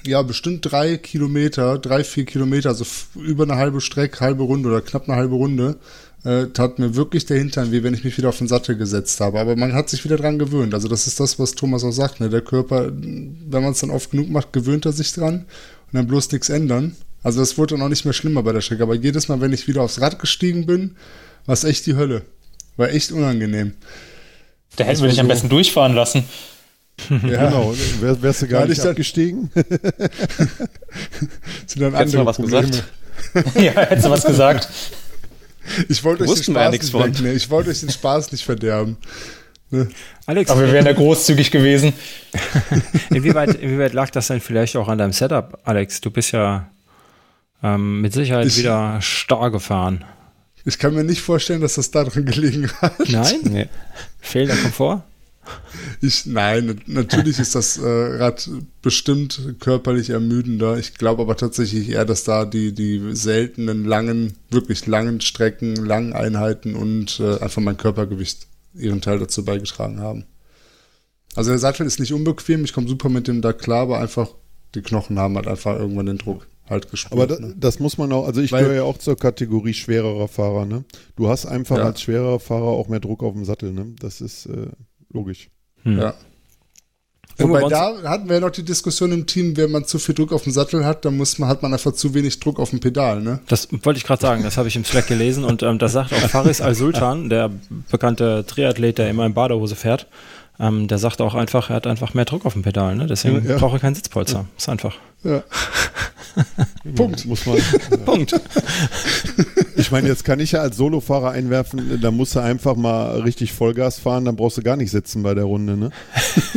ja, bestimmt drei Kilometer, drei, vier Kilometer, also über eine halbe Strecke, halbe Runde oder knapp eine halbe Runde, äh, tat mir wirklich der Hintern weh, wenn ich mich wieder auf den Sattel gesetzt habe. Aber man hat sich wieder dran gewöhnt. Also das ist das, was Thomas auch sagt. Ne? Der Körper, wenn man es dann oft genug macht, gewöhnt er sich dran und dann bloß nichts ändern. Also das wurde dann auch nicht mehr schlimmer bei der Strecke. Aber jedes Mal, wenn ich wieder aufs Rad gestiegen bin, war es echt die Hölle. War echt unangenehm. Da hätten wir dich am so. besten durchfahren lassen. [LAUGHS] Ja, Genau, wär, wärst du gar nicht abgestiegen? [LAUGHS] [LAUGHS] sind dann Hättest du andere mal was Probleme. gesagt? ja, hättest du was gesagt. Ich wollte euch den Spaß nicht von. wegnehmen. Ich wollte euch den Spaß nicht verderben. Ne? Alex, Aber wir wären da großzügig gewesen. inwieweit, inwieweit lag das denn vielleicht auch an deinem Setup, Alex? Du bist ja ähm, mit Sicherheit Ich- wieder starr gefahren. Ich kann mir nicht vorstellen, dass das daran gelegen hat. Nein? [LAUGHS] Nee. Fehlender Komfort? Ich, nein, natürlich ist das äh, Rad bestimmt körperlich ermüdender. Ich glaube aber tatsächlich eher, dass da die, die seltenen, langen, wirklich langen Strecken, langen Einheiten und äh, einfach mein Körpergewicht ihren Teil dazu beigetragen haben. Also der Sattel ist nicht unbequem, ich komme super mit dem da klar, aber einfach die Knochen haben halt einfach irgendwann den Druck halt gespürt. Aber da, ne? das muss man auch, also ich Weil- gehöre ja auch zur Kategorie schwererer Fahrer, ne? Du hast einfach Ja. als schwererer Fahrer auch mehr Druck auf dem Sattel, ne? Das ist äh, logisch. Hm. Ja. Wobei da hatten wir ja noch die Diskussion im Team, wenn man zu viel Druck auf dem Sattel hat, dann muss man, hat man einfach zu wenig Druck auf dem Pedal, ne? Das wollte ich gerade sagen, das habe ich im Slack gelesen und ähm, das sagt auch Faris Al-Sultan, der bekannte Triathlet, der immer in Badehose fährt. Ähm, der sagt auch einfach, er hat einfach mehr Druck auf dem Pedal, ne? deswegen Ja. braucht er keinen Sitzpolster. Ist einfach. Ja. [LAUGHS] Punkt. Muss man. Punkt. [LAUGHS] Ich meine, jetzt kann ich ja als Solofahrer einwerfen, da musst du einfach mal richtig Vollgas fahren, dann brauchst du gar nicht sitzen bei der Runde, ne?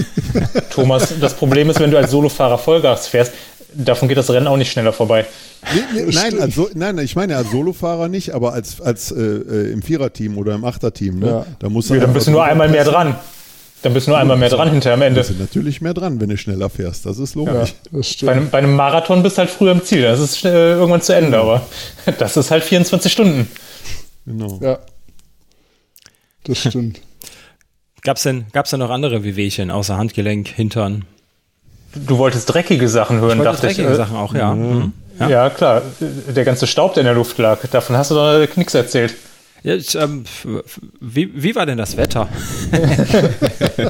[LAUGHS] Thomas, das Problem ist, wenn du als Solofahrer Vollgas fährst, davon geht das Rennen auch nicht schneller vorbei. Nee, nee, nein, als so, nein, ich meine als Solofahrer nicht, aber als, als äh, äh, im Viererteam oder im Achterteam, ne? Ja. Da musst du Ja, dann bist du nur einmal mehr dran. Dann bist du nur einmal mehr dran hinterher am Ende. Bist du natürlich mehr dran, wenn du schneller fährst. Das ist Ja, logisch. das Bei einem, bei einem Marathon bist du halt früher im Ziel. Das ist schnell, irgendwann zu Ende, aber das ist halt 24 Stunden. Genau. Ja. Das stimmt. [LAUGHS] Gab's denn, gab's denn noch andere Wehwehchen außer Handgelenk, Hintern? Du wolltest dreckige Sachen hören, Wollte dachte ich. dreckige Äh, Sachen auch, ja. Mhm. Ja. Ja. klar. Der ganze Staub, der in der Luft lag, davon hast du doch nichts erzählt. Ja, ich, ähm, wie, wie war denn das Wetter? [LAUGHS]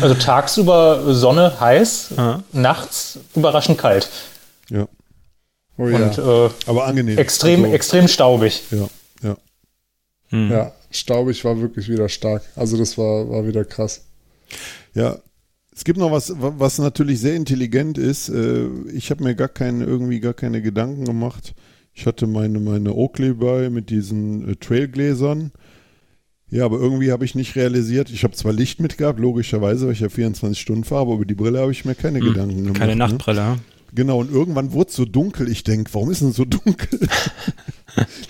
Also tagsüber Sonne heiß, Ja. nachts überraschend kalt. Ja. Oh ja. Und äh, Aber angenehm. extrem, Also, extrem staubig. Ja, ja. Hm. ja, staubig war wirklich wieder stark. Also das war, war wieder krass. Ja, es gibt noch was, wa- was natürlich sehr intelligent ist. Äh, Ich habe mir gar keine, irgendwie gar keine Gedanken gemacht. Ich hatte meine, meine Oakley bei mit diesen äh, Trailgläsern. Ja, aber irgendwie habe ich nicht realisiert, ich habe zwar Licht mitgehabt, logischerweise, weil ich ja 24 Stunden fahre, aber über die Brille habe ich mir keine Gedanken gemacht. Keine ne? Nachtbrille. ja. Genau, und irgendwann wurde es so dunkel. Ich denke, warum ist denn so dunkel? [LAUGHS]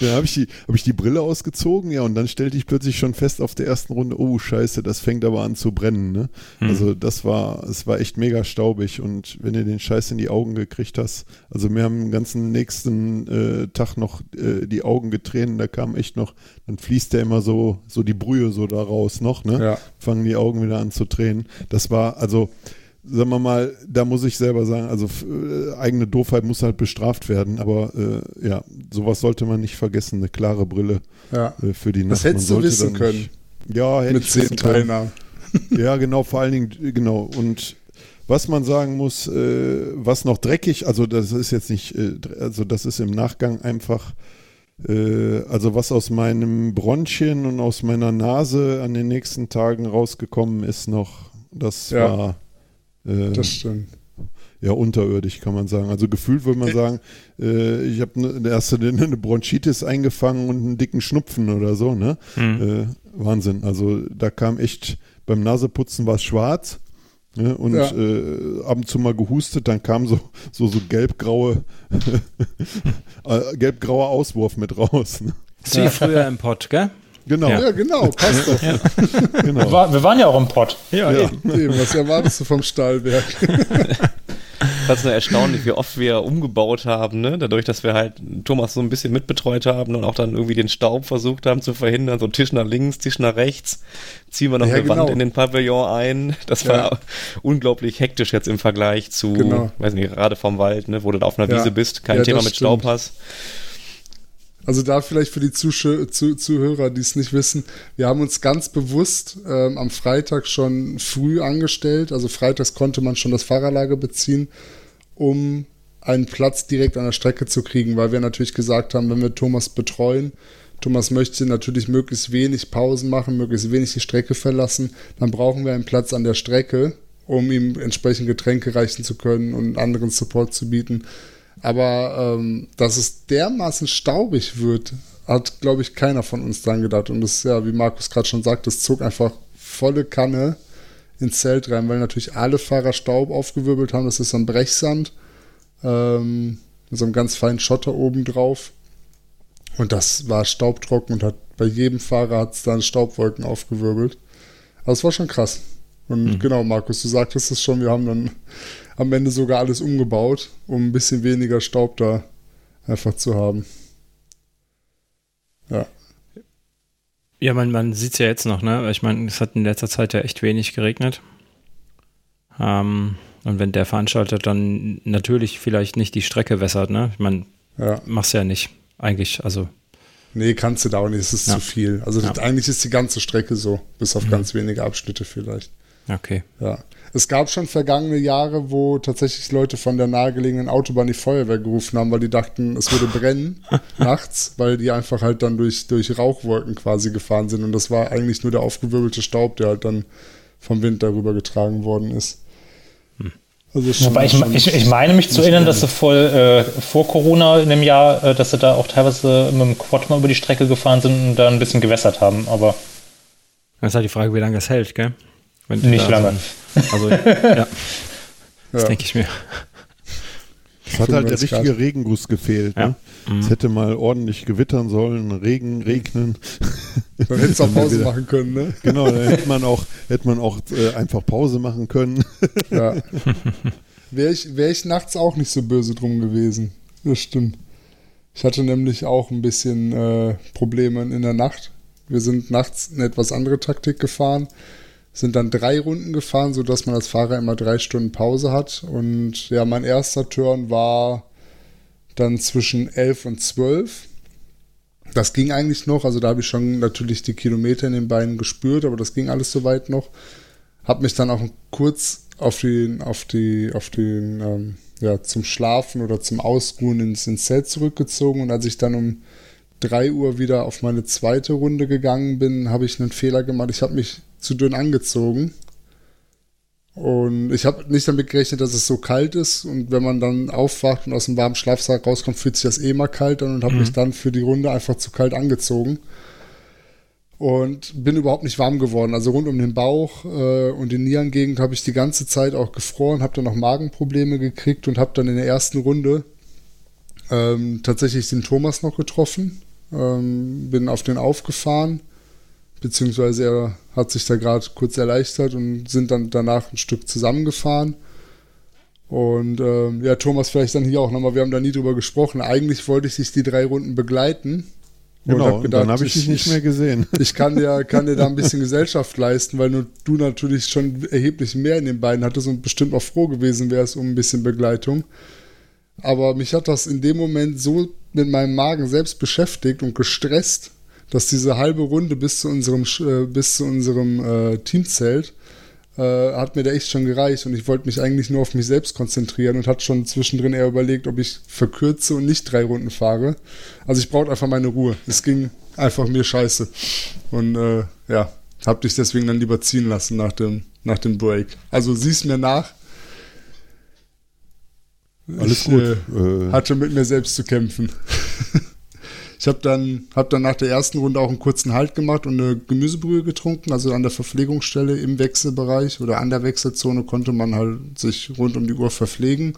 dann habe ich, die, hab ich die Brille ausgezogen, ja, und dann stellte ich plötzlich schon fest auf der ersten Runde, oh scheiße, das fängt aber an zu brennen. Ne? Also das war, es war echt mega staubig und wenn du den Scheiß in die Augen gekriegt hast, also mir haben den ganzen nächsten äh, Tag noch äh, die Augen getränen, da kam echt noch, dann fließt der immer so, so die Brühe so da raus noch, ne? Ja. Fangen die Augen wieder an zu tränen. Das war, also sagen wir mal, da muss ich selber sagen, also äh, eigene Doofheit muss halt bestraft werden, aber äh, ja, sowas sollte man nicht vergessen, eine klare Brille Ja. äh, für die Nacht. Das hättest Man du wissen da können. nicht- Ja, hätte Mit zehn. Teilnahmen. [LAUGHS] Ja, genau, vor allen Dingen, äh, genau. Und was man sagen muss, äh, was noch dreckig, also das ist jetzt nicht, äh, also das ist im Nachgang einfach, äh, also was aus meinem Bronchien und aus meiner Nase an den nächsten Tagen rausgekommen ist noch, das Ja. war äh, Das stimmt. ja unterirdisch, kann man sagen. Also gefühlt würde man sagen, äh, ich habe ne, erst eine, eine Bronchitis eingefangen und einen dicken Schnupfen oder so, ne? Äh, Wahnsinn. Also da kam echt, beim Naseputzen war es schwarz. Ne? Und Ja. äh, ab und zu mal gehustet, dann kam so, so, so gelbgraue, [LAUGHS] äh, gelbgrauer Auswurf mit raus. Ne? Ist wie früher im Pott, gell? Genau, Ja, genau, passt doch. [LAUGHS] genau. War, wir waren ja auch im Pott. Ja, Ja. Eben, was erwartest du vom Stahlwerk? Ich fand es nur erstaunlich, wie oft wir umgebaut haben, ne? Dadurch, dass wir halt Thomas so ein bisschen mitbetreut haben und auch dann irgendwie den Staub versucht haben zu verhindern, so Tisch nach links, Tisch nach rechts, ziehen wir noch Ja, eine genau. Wand in den Pavillon ein. Das war Ja. unglaublich hektisch jetzt im Vergleich zu, Genau. weiß nicht, gerade vom Wald, ne? Wo du da auf einer Ja. Wiese bist, kein Ja, Thema das mit Staub stimmt. hast. Also da vielleicht für die Zuschö zu Zuhörer, die es nicht wissen, wir haben uns ganz bewusst ähm, am Freitag schon früh angestellt. Also freitags konnte man schon das Fahrerlager beziehen, um einen Platz direkt an der Strecke zu kriegen, weil wir natürlich gesagt haben, wenn wir Thomas betreuen, Thomas möchte natürlich möglichst wenig Pausen machen, möglichst wenig die Strecke verlassen, dann brauchen wir einen Platz an der Strecke, um ihm entsprechend Getränke reichen zu können und anderen Support zu bieten. Aber ähm, dass es dermaßen staubig wird, hat, glaube ich, keiner von uns dran gedacht. Und das, ja, wie Markus gerade schon sagt, das zog einfach volle Kanne ins Zelt rein, weil natürlich alle Fahrer Staub aufgewirbelt haben. Das ist so ein Brechsand ähm, mit so einem ganz feinen Schotter oben drauf. Und das war staubtrocken und hat bei jedem Fahrer hat es dann Staubwolken aufgewirbelt. Aber es war schon krass. Und genau, Markus, du sagtest es schon, wir haben dann am Ende sogar alles umgebaut, um ein bisschen weniger Staub da einfach zu haben. Ja. Ja, man, man sieht es ja jetzt noch, ne? Ich meine, es hat in letzter Zeit ja echt wenig geregnet. Ähm, und wenn der Veranstalter dann natürlich vielleicht nicht die Strecke wässert, ne? Ich meine, Ja. mach's ja nicht. Eigentlich, also. Nee, kannst du da auch nicht, es ist Ja. zu viel. Also Ja. eigentlich ist die ganze Strecke so, bis auf ganz wenige Abschnitte vielleicht. Okay. Ja. Es gab schon vergangene Jahre, wo tatsächlich Leute von der nahegelegenen Autobahn die Feuerwehr gerufen haben, weil die dachten, es würde brennen [LAUGHS] nachts, weil die einfach halt dann durch, durch Rauchwolken quasi gefahren sind. Und das war eigentlich nur der aufgewirbelte Staub, der halt dann vom Wind darüber getragen worden ist. Also schon, Wobei ich, ich, ich meine mich zu erinnern, dass sie voll äh, vor Corona in dem Jahr, äh, dass sie da auch teilweise mit dem Quad mal über die Strecke gefahren sind und da ein bisschen gewässert haben, aber Das ist halt die Frage, wie lange das hält, gell? Nicht lange. So, also, [LAUGHS] ja, das Ja. denke ich mir. Es hat halt der 35 richtige Grad. Regenguss gefehlt. Ja. Ne? Es hätte mal ordentlich gewittern sollen, Regen, regnen. [LAUGHS] Dann hättest du auch Pause machen können, ne? Genau, da hätte man auch, hätte man auch äh, einfach Pause machen können. Ja. [LAUGHS] Wäre ich, wär ich nachts auch nicht so böse drum gewesen. Das stimmt. Ich hatte nämlich auch ein bisschen äh, Probleme in der Nacht. Wir sind nachts eine etwas andere Taktik gefahren, sind dann drei Runden gefahren, sodass man als Fahrer immer drei Stunden Pause hat. Und ja, mein erster Turn war dann zwischen 11 und 12. Das ging eigentlich noch, also da habe ich schon natürlich die Kilometer in den Beinen gespürt, aber das ging alles soweit noch. Hab mich dann auch kurz auf den, auf die, auf den, ähm, ja, zum Schlafen oder zum Ausruhen ins, ins Zelt zurückgezogen und als ich dann um 3 Uhr wieder auf meine zweite Runde gegangen bin, habe ich einen Fehler gemacht. Ich habe mich zu dünn angezogen. Und ich habe nicht damit gerechnet, dass es so kalt ist. Und wenn man dann aufwacht und aus dem warmen Schlafsack rauskommt, fühlt sich das eh mal kalt an und habe mich dann für die Runde einfach zu kalt angezogen. und bin überhaupt nicht warm geworden. Also rund um den Bauch äh, und die Nierengegend habe ich die ganze Zeit auch gefroren, habe dann noch Magenprobleme gekriegt und habe dann in der ersten Runde ähm, tatsächlich den Thomas noch getroffen, ähm, bin auf den aufgefahren, beziehungsweise er hat sich da gerade kurz erleichtert und sind dann danach ein Stück zusammengefahren. Und ähm, ja, Thomas, vielleicht dann hier auch nochmal, wir haben da nie drüber gesprochen. Eigentlich wollte ich dich die drei Runden begleiten. Genau, und hab gedacht, dann habe ich dich nicht mehr gesehen. [LAUGHS] Ich kann dir, kann dir da ein bisschen Gesellschaft leisten, weil nur, du natürlich schon erheblich mehr in den Beinen hattest und bestimmt auch froh gewesen wärst um ein bisschen Begleitung. Aber mich hat das in dem Moment so mit meinem Magen selbst beschäftigt und gestresst, dass diese halbe Runde bis zu unserem, äh, bis zu unserem äh, Teamzelt äh, hat mir da echt schon gereicht und ich wollte mich eigentlich nur auf mich selbst konzentrieren und hatte schon zwischendrin eher überlegt, ob ich verkürze und nicht drei Runden fahre. Also ich brauchte einfach meine Ruhe. Es ging einfach mir scheiße. Und äh, ja, hab dich deswegen dann lieber ziehen lassen nach dem, nach dem Break. Also sieh's mir nach. Alles ich, gut. Äh, hatte mit mir selbst zu kämpfen. [LAUGHS] Ich habe dann, hab dann nach der ersten Runde auch einen kurzen Halt gemacht und eine Gemüsebrühe getrunken. Also an der Verpflegungsstelle im Wechselbereich oder an der Wechselzone konnte man halt sich rund um die Uhr verpflegen.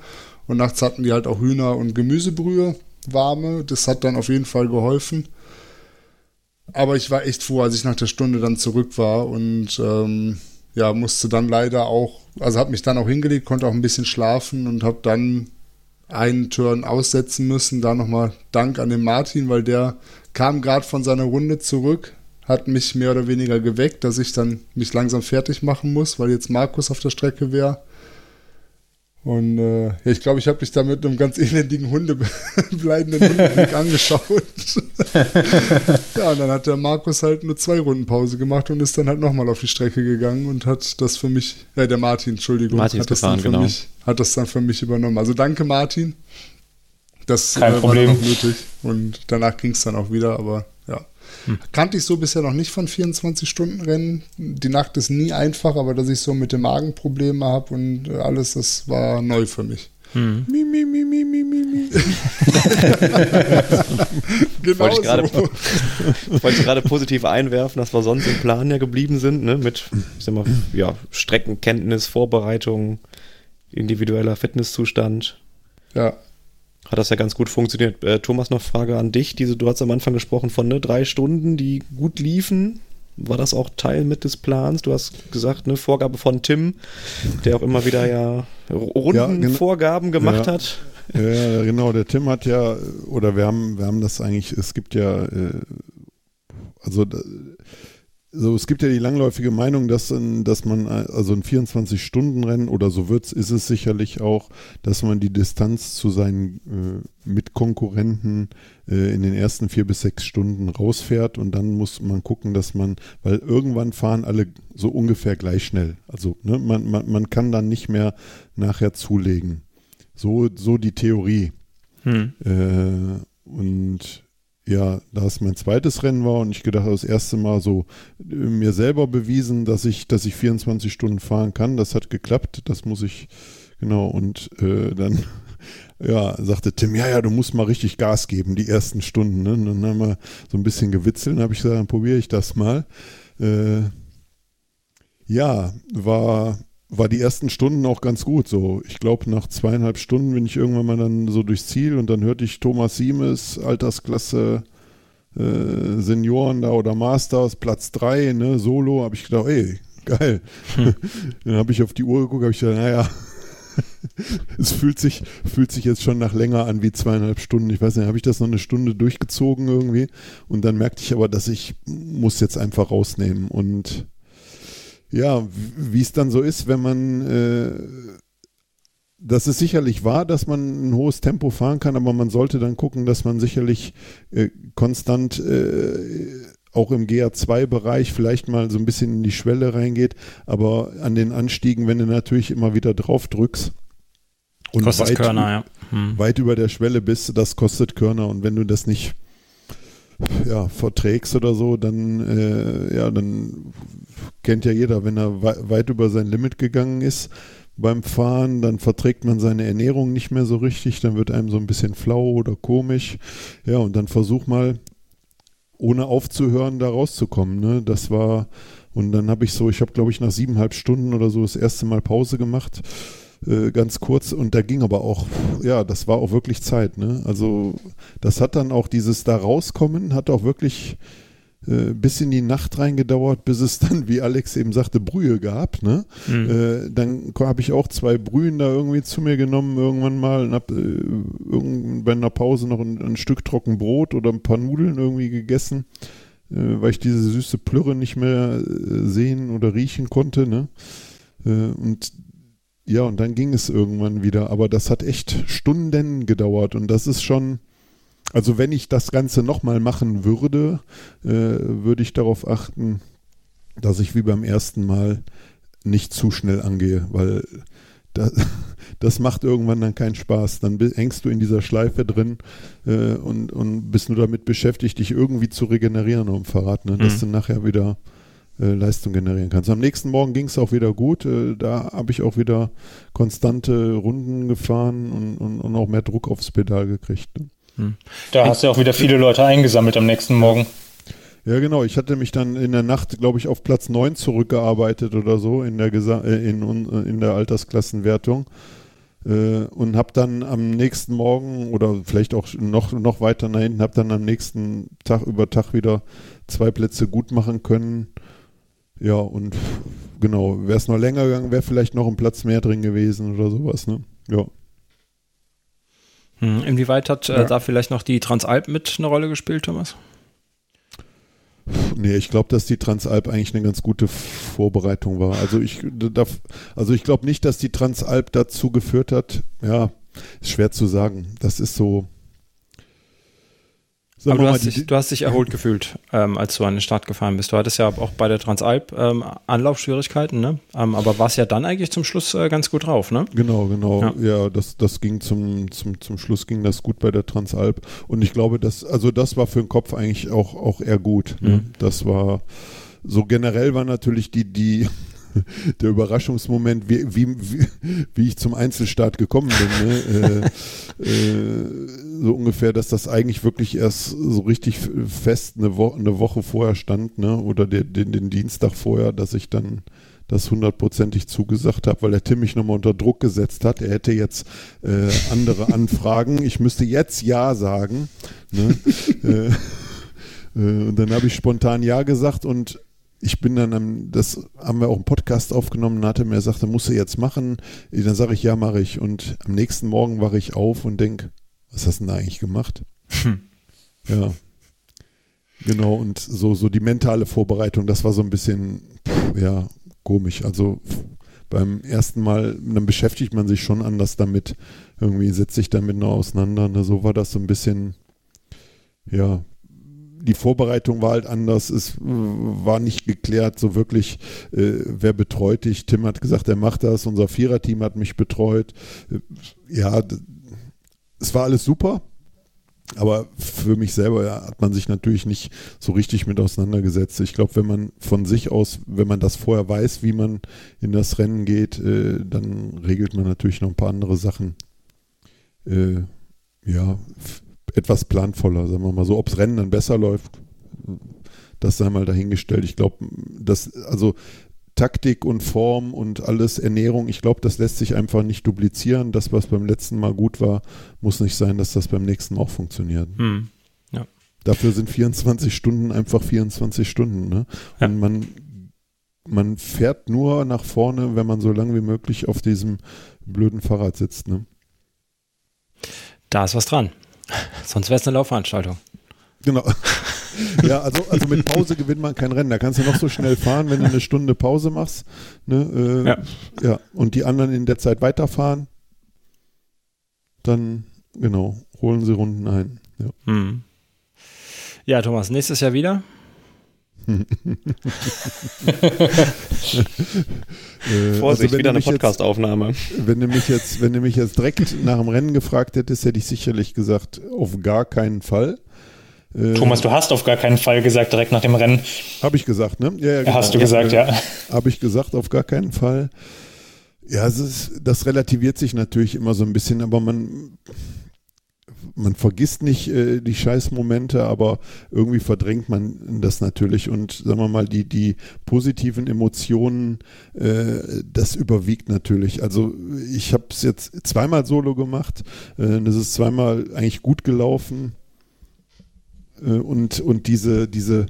Und nachts hatten die halt auch Hühner- und Gemüsebrühe, warme. Das hat dann auf jeden Fall geholfen. Aber ich war echt froh, als ich nach der Stunde dann zurück war und ähm, ja, musste dann leider auch, also habe mich dann auch hingelegt, konnte auch ein bisschen schlafen und habe dann einen Turn aussetzen müssen. Da nochmal Dank an den Martin, weil der kam gerade von seiner Runde zurück, hat mich mehr oder weniger geweckt, dass ich dann mich langsam fertig machen muss, weil jetzt Markus auf der Strecke wäre. Und äh, ja, ich glaube, ich habe mich da mit einem ganz elendigen Hundebleibenden [LAUGHS] Hundeblick [LAUGHS] angeschaut. [LAUGHS] ja, und dann hat der Markus halt nur zwei Runden Pause gemacht und ist dann halt nochmal auf die Strecke gegangen und hat das für mich, äh, der Martin, Entschuldigung, Martin hat, das gefahren, dann für genau. mich, hat das dann für mich übernommen. Also danke, Martin. Das Kein äh, war Problem. auch nötig. Und danach ging es dann auch wieder, aber ja. Kannte ich so bisher noch nicht von 24-Stunden-Rennen. Die Nacht ist nie einfach, aber dass ich so mit dem Magen Probleme habe und äh, alles, das war neu für mich. Mi, mi, mi, mi, mi, mi, mi. [LAUGHS] Genau Wollte ich gerade so. [LAUGHS] wollte ich gerade positiv einwerfen, dass wir sonst im Plan ja geblieben sind, ne? mit ich sag mal, ja, Streckenkenntnis, Vorbereitung, individueller Fitnesszustand. Ja, Hat das ja ganz gut funktioniert. Äh, Thomas, noch Frage an dich. Diese, du hast am Anfang gesprochen von ne, drei Stunden, die gut liefen. War das auch Teil mit des Plans? Du hast gesagt, ne, Vorgabe von Tim, der auch immer wieder ja Rundenvorgaben gemacht Ja. hat. Ja, ja, genau. Der Tim hat ja, oder wir haben, wir haben das eigentlich, es gibt ja, äh, also so, es gibt ja die langläufige Meinung, dass, dass man, also ein 24-Stunden-Rennen oder so wird's, ist es sicherlich auch, dass man die Distanz zu seinen äh, Mitkonkurrenten äh, in den ersten vier bis sechs Stunden rausfährt und dann muss man gucken, dass man, weil irgendwann fahren alle so ungefähr gleich schnell. Also ne, man, man, man kann dann nicht mehr nachher zulegen. So, so die Theorie. Hm. Äh, und ja, da es mein zweites Rennen war und ich gedacht habe, das erste Mal so äh, mir selber bewiesen, dass ich, dass ich 24 Stunden fahren kann. Das hat geklappt. Das muss ich, genau. Und äh, dann, [LAUGHS] ja, sagte Tim, ja, ja, du musst mal richtig Gas geben, die ersten Stunden. Ne? Und dann haben wir so ein bisschen gewitzelt. Dann habe ich gesagt, dann probiere ich das mal. Äh, ja, war, war die ersten Stunden auch ganz gut. So, ich glaube, nach zweieinhalb Stunden bin ich irgendwann mal dann so durchs Ziel und dann hörte ich Thomas Siemes, Altersklasse äh, Senioren da oder Masters, Platz 3, ne, Solo, habe ich gedacht, ey, geil. [LAUGHS] dann habe ich auf die Uhr geguckt, habe ich gedacht, naja, [LAUGHS] es fühlt sich, fühlt sich jetzt schon nach länger an wie zweieinhalb Stunden. Ich weiß nicht, habe ich das noch eine Stunde durchgezogen irgendwie und dann merkte ich aber, dass ich muss jetzt einfach rausnehmen und ja, wie es dann so ist, wenn man, äh, dass es sicherlich wahr, dass man ein hohes Tempo fahren kann, aber man sollte dann gucken, dass man sicherlich äh, konstant äh, auch im GA2-Bereich vielleicht mal so ein bisschen in die Schwelle reingeht, aber an den Anstiegen, wenn du natürlich immer wieder drauf drückst und weit, Körner, ja. Hm. weit über der Schwelle bist, das kostet Körner und wenn du das nicht ja, verträgst oder so, dann äh, ja, dann kennt ja jeder, wenn er wei- weit über sein Limit gegangen ist beim Fahren, dann verträgt man seine Ernährung nicht mehr so richtig, dann wird einem so ein bisschen flau oder komisch. Ja, und dann versuch mal ohne aufzuhören da rauszukommen. Ne? Das war, und dann habe ich so, ich habe glaube ich nach siebeneinhalb Stunden oder so das erste Mal Pause gemacht, äh, ganz kurz. Und da ging aber auch, ja, das war auch wirklich Zeit. Ne? Also das hat dann auch dieses da rauskommen, hat auch wirklich äh, bis in die Nacht reingedauert, bis es dann, wie Alex eben sagte, Brühe gab. Ne? Mhm. Äh, dann habe ich auch zwei Brühen da irgendwie zu mir genommen irgendwann mal und habe äh, bei einer Pause noch ein, ein, Stück trocken Brot oder ein paar Nudeln irgendwie gegessen, äh, weil ich diese süße Plürre nicht mehr äh, sehen oder riechen konnte. Ne? Und ja, und dann ging es irgendwann wieder, aber das hat echt Stunden gedauert und das ist schon also wenn ich das Ganze nochmal machen würde, äh, würde ich darauf achten, dass ich wie beim ersten Mal nicht zu schnell angehe, weil das, [LAUGHS] das macht irgendwann dann keinen Spaß. Dann hängst du in dieser Schleife drin äh, und, und bist nur damit beschäftigt, dich irgendwie zu regenerieren dem Fahrrad, ne? dass mhm. du nachher wieder äh, Leistung generieren kannst. Am nächsten Morgen ging es auch wieder gut. Äh, da habe ich auch wieder konstante Runden gefahren und, und, und, auch mehr Druck aufs Pedal gekriegt. Ne? Hm. Da hast du auch wieder viele Leute eingesammelt am nächsten Morgen. Ja, genau. Ich hatte mich dann in der Nacht, glaube ich, auf Platz 9 zurückgearbeitet oder so in der, Gesa äh, in, in der Altersklassenwertung. Und habe dann am nächsten Morgen oder vielleicht auch noch, noch weiter nach hinten, habe dann am nächsten Tag über Tag wieder zwei Plätze gut machen können. Ja, und genau, wäre es noch länger gegangen, wäre vielleicht noch ein Platz mehr drin gewesen oder sowas, ne? Ja. Hm, inwieweit hat äh, da vielleicht noch die Transalp mit eine Rolle gespielt, Thomas? Nee, ich glaube, dass die Transalp eigentlich eine ganz gute Vorbereitung war. Also ich, also ich glaube nicht, dass die Transalp dazu geführt hat. Ja, ist schwer zu sagen. Das ist so, aber du hast, dich, du hast dich erholt gefühlt, ähm, als du an den Start gefahren bist. Du hattest ja auch bei der Transalp ähm, Anlaufschwierigkeiten, ne? Ähm, aber warst ja dann eigentlich zum Schluss äh, ganz gut drauf, ne? Genau, genau. Ja, ja das, das ging zum, zum, zum Schluss ging das gut bei der Transalp. Und ich glaube, dass, also das war für den Kopf eigentlich auch, auch eher gut. Ne? Mhm. Das war so generell war natürlich die, die [LAUGHS] der Überraschungsmoment, wie, wie, wie, ich zum Einzelstart gekommen bin. Ne? äh, äh, so ungefähr, dass das eigentlich wirklich erst so richtig fest eine, Wo eine Woche vorher stand, ne? oder den, den, den Dienstag vorher, dass ich dann das hundertprozentig zugesagt habe, weil der Tim mich nochmal unter Druck gesetzt hat. Er hätte jetzt äh, andere [LAUGHS] Anfragen. Ich müsste jetzt Ja sagen. Ne? [LAUGHS] äh, äh, und dann habe ich spontan Ja gesagt und ich bin dann, am, das haben wir auch im Podcast aufgenommen, und hatte mir gesagt, musst du jetzt machen. Dann sage ich, ja, mache ich. Und am nächsten Morgen wache ich auf und denke, was hast du denn da eigentlich gemacht? Hm. Ja. Genau, und so, so die mentale Vorbereitung, das war so ein bisschen, ja, komisch. Also beim ersten Mal, dann beschäftigt man sich schon anders damit. Irgendwie setzt sich damit noch auseinander. Ne? So war das so ein bisschen, ja, die Vorbereitung war halt anders. Es war nicht geklärt, so wirklich, äh, wer betreut dich. Tim hat gesagt, er macht das. Unser Viererteam hat mich betreut. Äh, ja, es war alles super. Aber für mich selber ja, hat man sich natürlich nicht so richtig mit auseinandergesetzt. Ich glaube, wenn man von sich aus, wenn man das vorher weiß, wie man in das Rennen geht, äh, dann regelt man natürlich noch ein paar andere Sachen. Äh, ja, etwas planvoller, sagen wir mal so. Ob das Rennen dann besser läuft, das sei mal dahingestellt. Ich glaube, dass, also Taktik und Form und alles, Ernährung, ich glaube, das lässt sich einfach nicht duplizieren. Das, was beim letzten Mal gut war, muss nicht sein, dass das beim nächsten Mal auch funktioniert. Hm. Ja. Dafür sind 24 Stunden einfach 24 Stunden. Ne? Ja. Und man, man fährt nur nach vorne, wenn man so lange wie möglich auf diesem blöden Fahrrad sitzt. Ne? Da ist was dran. Sonst wäre es eine Laufveranstaltung. Genau. Ja, also, also mit Pause gewinnt man kein Rennen. Da kannst du noch so schnell fahren, wenn du eine Stunde Pause machst. Ne, äh, ja. ja. Und die anderen in der Zeit weiterfahren. Dann, genau, holen sie Runden ein. Ja, hm. ja Thomas, nächstes Jahr wieder? Äh, Vorsicht, also wieder eine Podcastaufnahme. Wenn du mich jetzt, wenn du mich jetzt direkt nach dem Rennen gefragt hättest, hätte ich sicherlich gesagt, auf gar keinen Fall. Äh, Thomas, du hast auf gar keinen Fall gesagt, direkt nach dem Rennen. Habe ich gesagt, ne? Ja, ja, genau. Hast du gesagt, ja. Habe ich gesagt, auf gar keinen Fall. Ja, ist, das relativiert sich natürlich immer so ein bisschen, aber man, man vergisst nicht äh, die Scheißmomente, aber irgendwie verdrängt man das natürlich und sagen wir mal, die, die positiven Emotionen, äh, das überwiegt natürlich. Also ich habe es jetzt zweimal solo gemacht, äh, das ist zweimal eigentlich gut gelaufen äh, und, und diese, diese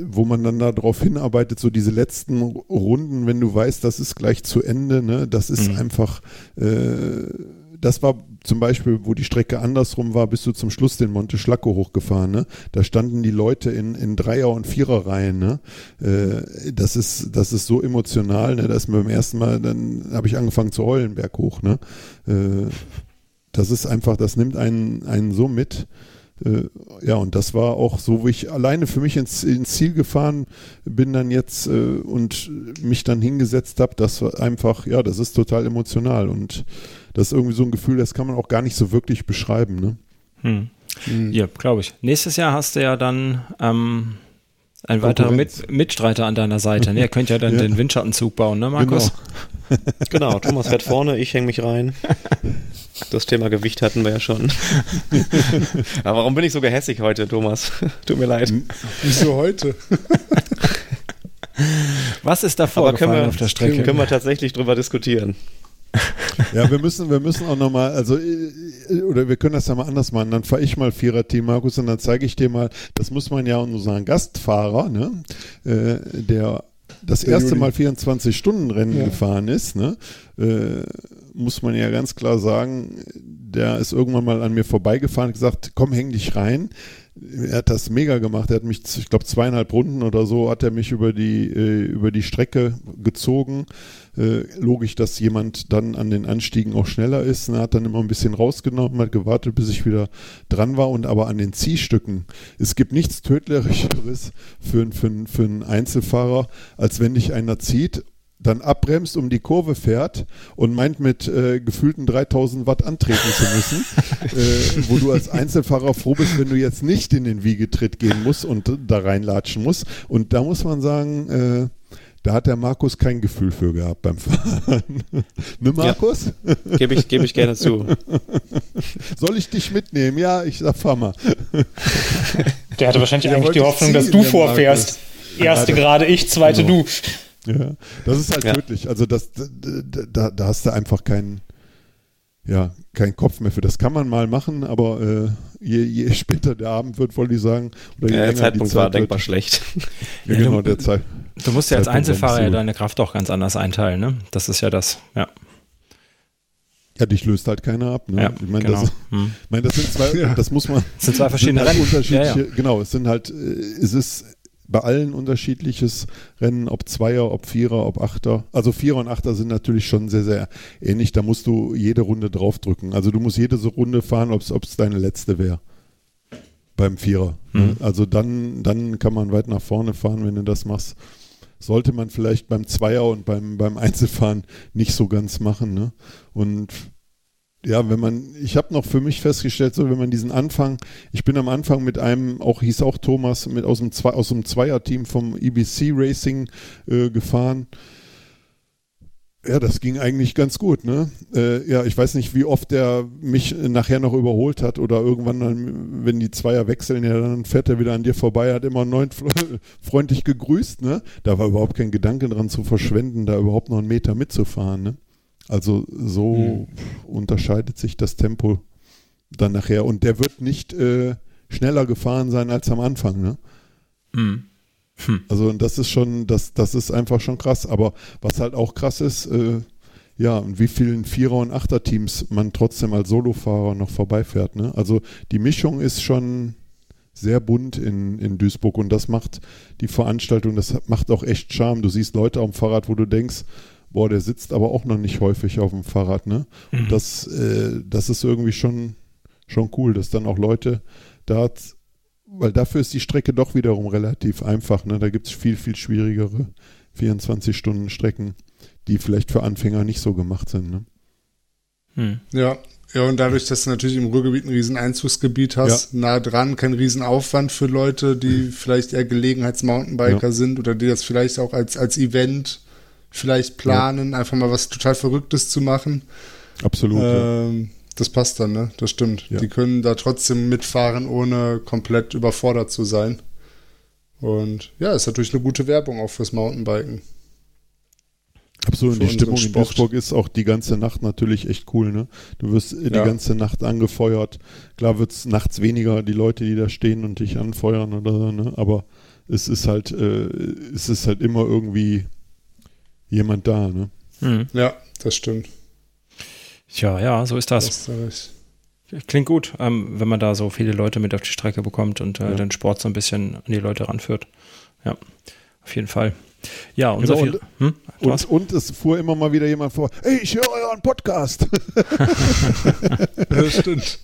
wo man dann darauf hinarbeitet, so diese letzten Runden, wenn du weißt, das ist gleich zu Ende, ne, das ist mhm. einfach, äh, das war zum Beispiel, wo die Strecke andersrum war, bist du zum Schluss den Monte Schlacco hochgefahren, ne? Da standen die Leute in, in Dreier- und Viererreihen, ne? Äh, das ist, das ist so emotional, ne? Da ist mir beim ersten Mal, dann habe ich angefangen zu heulen, berg hoch, ne? Äh, das ist einfach, das nimmt einen, einen so mit. Äh, ja, und das war auch so, wo ich alleine für mich ins, ins Ziel gefahren bin dann jetzt äh, und mich dann hingesetzt habe. Das war einfach, ja, das ist total emotional und das ist irgendwie so ein Gefühl, das kann man auch gar nicht so wirklich beschreiben. Ne? Hm. Hm. Ja, glaube ich. Nächstes Jahr hast du ja dann ähm, ein weiterer Mit Mitstreiter an deiner Seite. Ne? Ihr könnt ja dann [LAUGHS] ja. den Windschattenzug bauen, ne, Markus? Genau. [LAUGHS] genau, Thomas fährt vorne, ich hänge mich rein. Das Thema Gewicht hatten wir ja schon. [LAUGHS] Aber warum bin ich so gehässig heute, Thomas? Tut mir leid. Wieso heute? Was ist da vorgefallen auf der Strecke? Können wir tatsächlich drüber diskutieren. [LAUGHS] Ja, wir müssen, wir müssen auch nochmal, also, äh, oder wir können das ja mal anders machen. Dann fahre ich mal Vierer-Team, Markus, und dann zeige ich dir mal, das muss man ja unseren Gastfahrer, ne, äh, der das erste Mal 24-Stunden-Rennen ja. gefahren ist, ne, äh, muss man ja ganz klar sagen, der ist irgendwann mal an mir vorbeigefahren und gesagt, komm, häng dich rein. Er hat das mega gemacht. Er hat mich, ich glaube, zweieinhalb Runden oder so hat er mich über die, äh, über die Strecke gezogen. Äh, logisch, dass jemand dann an den Anstiegen auch schneller ist. Er hat dann immer ein bisschen rausgenommen, hat gewartet, bis ich wieder dran war. Und aber an den Ziehstücken, es gibt nichts Tödlicheres für, für, für einen Einzelfahrer, als wenn dich einer zieht dann abbremst, um die Kurve fährt und meint mit äh, gefühlten 3000 Watt antreten zu müssen, [LAUGHS] äh, wo du als Einzelfahrer froh bist, wenn du jetzt nicht in den Wiegetritt gehen musst und da reinlatschen musst. Und da muss man sagen, äh, da hat der Markus kein Gefühl für gehabt beim Fahren. [LAUGHS] ne, Markus? Ja, Gebe ich, geb ich gerne zu. [LAUGHS] Soll ich dich mitnehmen? Ja, ich sag, fahr mal. Der hatte wahrscheinlich Der eigentlich die Hoffnung, dass du vorfährst. Markus. Erste gerade ich, zweite genau. du. Ja, das ist halt ja. tödlich. Also das, da, da hast du einfach keinen ja, keinen Kopf mehr für. Das kann man mal machen, aber äh, je, je [LAUGHS] später der Abend wird, wollte ich sagen. Oder ja, der Zeitpunkt war denkbar schlecht. [LAUGHS] ja, genau, der Zeit. Du musst ja als Einzelfahrer ja deine Kraft auch ganz anders einteilen, ne? Das ist ja das, ja. Ja, dich löst halt keiner ab. Ne? Ja, ich meine, genau. das, hm. ich mein, das sind zwei, [LAUGHS] ja. das muss man. Das sind zwei verschiedene sind halt Rennen. Unterschiedliche, ja, Genau, es sind halt, äh, es ist bei allen unterschiedliches Rennen, ob Zweier, ob Vierer, ob Achter. Also Vierer und Achter sind natürlich schon sehr, sehr ähnlich. Da musst du jede Runde draufdrücken. Also du musst jede Runde fahren, ob es deine letzte wäre. Beim Vierer. Mhm. Also dann, dann kann man weit nach vorne fahren, wenn du das machst. Sollte man vielleicht beim Zweier und beim, beim Einzelfahren nicht so ganz machen. Ne? Und ja, wenn man, ich habe noch für mich festgestellt, so wenn man diesen Anfang, ich bin am Anfang mit einem, auch hieß auch Thomas, mit aus dem, Zwei, aus dem Zweierteam vom EBC Racing äh, gefahren. Ja, das ging eigentlich ganz gut, ne? Äh, ja, ich weiß nicht, wie oft der mich nachher noch überholt hat oder irgendwann dann, wenn die Zweier wechseln, ja, dann fährt er wieder an dir vorbei, hat immer neun [LAUGHS] freundlich gegrüßt, ne? Da war überhaupt kein Gedanke dran zu verschwenden, da überhaupt noch einen Meter mitzufahren, ne? Also so hm. unterscheidet sich das Tempo dann nachher. Und der wird nicht äh, schneller gefahren sein als am Anfang, ne? Hm. Hm. Also das ist schon, das, das ist einfach schon krass. Aber was halt auch krass ist, äh, ja, und wie vielen Vierer- und Achter-Teams man trotzdem als Solofahrer noch vorbeifährt. Ne? Also die Mischung ist schon sehr bunt in, in Duisburg und das macht die Veranstaltung, das macht auch echt Charme. Du siehst Leute dem Fahrrad, wo du denkst, boah, der sitzt aber auch noch nicht häufig auf dem Fahrrad, ne? Und mhm. das, äh, das ist irgendwie schon, schon cool, dass dann auch Leute da, weil dafür ist die Strecke doch wiederum relativ einfach, ne? Da gibt es viel, viel schwierigere 24-Stunden-Strecken, die vielleicht für Anfänger nicht so gemacht sind, ne? Hm. Ja, ja, und dadurch, dass du natürlich im Ruhrgebiet ein riesen Einzugsgebiet hast, ja. nah dran, kein riesen Aufwand für Leute, die vielleicht eher Gelegenheits-Mountainbiker ja. sind oder die das vielleicht auch als, als Event vielleicht planen, ja. einfach mal was total Verrücktes zu machen. Absolut. Ähm, das passt dann, ne? Das stimmt. Ja. Die können da trotzdem mitfahren, ohne komplett überfordert zu sein. Und ja, ist natürlich eine gute Werbung auch fürs Mountainbiken. Absolut, Für und die Stimmung unseren in Sport. Duisburg ist auch die ganze Nacht natürlich echt cool, ne? Du wirst die Ja. ganze Nacht angefeuert. Klar wird's nachts weniger, die Leute, die da stehen und dich anfeuern oder so, ne? Aber es ist halt, äh, es ist halt immer irgendwie jemand da, ne? Mhm. Ja, das stimmt. Tja, ja, so ist das. Du recht. Klingt gut, ähm, wenn man da so viele Leute mit auf die Strecke bekommt und äh, Ja. den Sport so ein bisschen an die Leute ranführt. Ja, auf jeden Fall. Ja, unser Genau, Vier- hm? Und, und es fuhr immer mal wieder jemand vor, ey, ich höre euren Podcast. [LAUGHS] Das stimmt.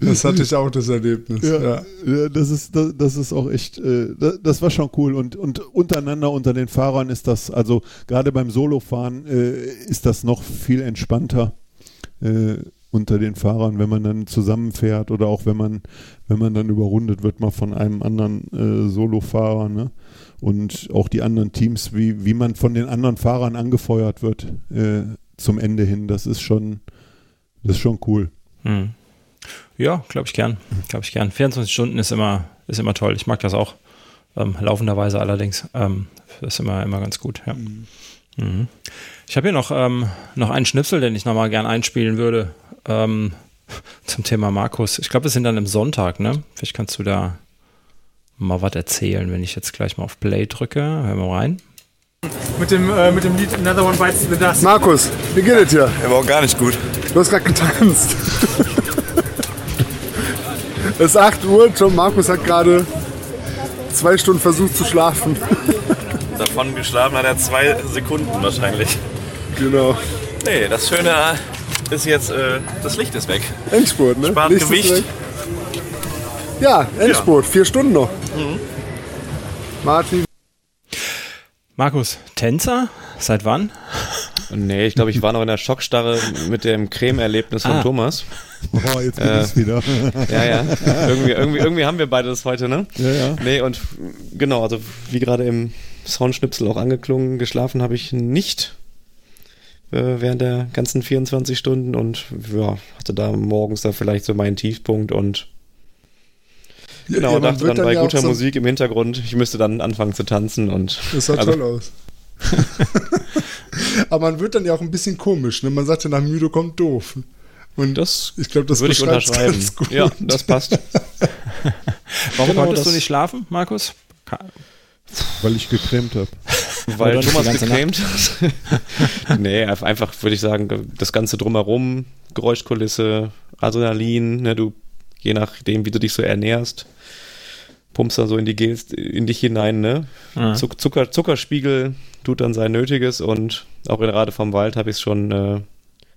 Das hatte ich auch, das Erlebnis. Ja, Ja. ja, das ist das, das ist auch echt, äh, das, das war schon cool und und untereinander unter den Fahrern ist das, also gerade beim Solofahren äh, ist das noch viel entspannter äh, unter den Fahrern, wenn man dann zusammenfährt oder auch wenn man wenn man dann überrundet wird mal von einem anderen äh, Solofahrer, ne? Und auch die anderen Teams, wie wie man von den anderen Fahrern angefeuert wird äh, zum Ende hin, das ist schon das ist schon cool. Hm. Ja, glaube ich gern. Glaube ich gern. 24 Stunden ist immer, ist immer toll. Ich mag das auch. Ähm, laufenderweise allerdings. Ähm, ist immer, immer ganz gut, ja. Mhm. Ich habe hier noch, ähm, noch einen Schnipsel, den ich nochmal gern einspielen würde. Ähm, [LAUGHS] zum Thema Markus. Ich glaube, wir sind dann im Sonntag, ne? Vielleicht kannst du da mal was erzählen, wenn ich jetzt gleich mal auf Play drücke. Hören wir rein. Mit dem, äh, mit dem Lied Another One Bites the Dust. Markus, wie geht es dir? Er war auch gar nicht gut. Du hast gerade getanzt. [LAUGHS] es ist 8 Uhr, John Markus hat gerade zwei Stunden versucht zu schlafen. [LAUGHS] Davon geschlafen hat er zwei Sekunden wahrscheinlich. Genau. Nee, das Schöne ist jetzt, äh, das Licht ist weg. Endspurt, ne? Spart Licht Gewicht. Ja, Endspurt, vier Stunden noch. Martin, Markus, Tänzer? Seit wann? Nee, ich glaube, ich war noch in der Schockstarre mit dem Creme-Erlebnis von Ah. Thomas. Oh, jetzt bin Äh, ich's wieder. Ja, ja. Irgendwie, irgendwie, irgendwie haben wir beide das heute, ne? Ja, ja. Nee, und genau, also wie gerade im Soundschnipsel auch angeklungen, geschlafen habe ich nicht äh, während der ganzen 24 Stunden und ja, hatte da morgens da vielleicht so meinen Tiefpunkt und genau, Ja, man dachte wird dann bei ja guter so- Musik im Hintergrund, ich müsste dann anfangen zu tanzen und Das sah Also- toll aus. [LAUGHS] Aber man wird dann ja auch ein bisschen komisch. Ne? Man sagt ja, nach müde kommt doof. Und das ich glaube, das würde ich unterschreiben. ganz gut. Ja, das passt. [LAUGHS] Warum Genau, konntest du nicht schlafen, Markus? Weil ich gecremt habe. Weil Thomas gecremt hat. [LAUGHS] nee, einfach würde ich sagen, das Ganze drumherum, Geräuschkulisse, Adrenalin, ne, du, je nachdem, wie du dich so ernährst, pumpst dann so in die Gels, in dich hinein, ne? Ja. Zuck, Zucker, Zuckerspiegel tut dann sein Nötiges und auch in Rade vom Wald habe ich es schon äh,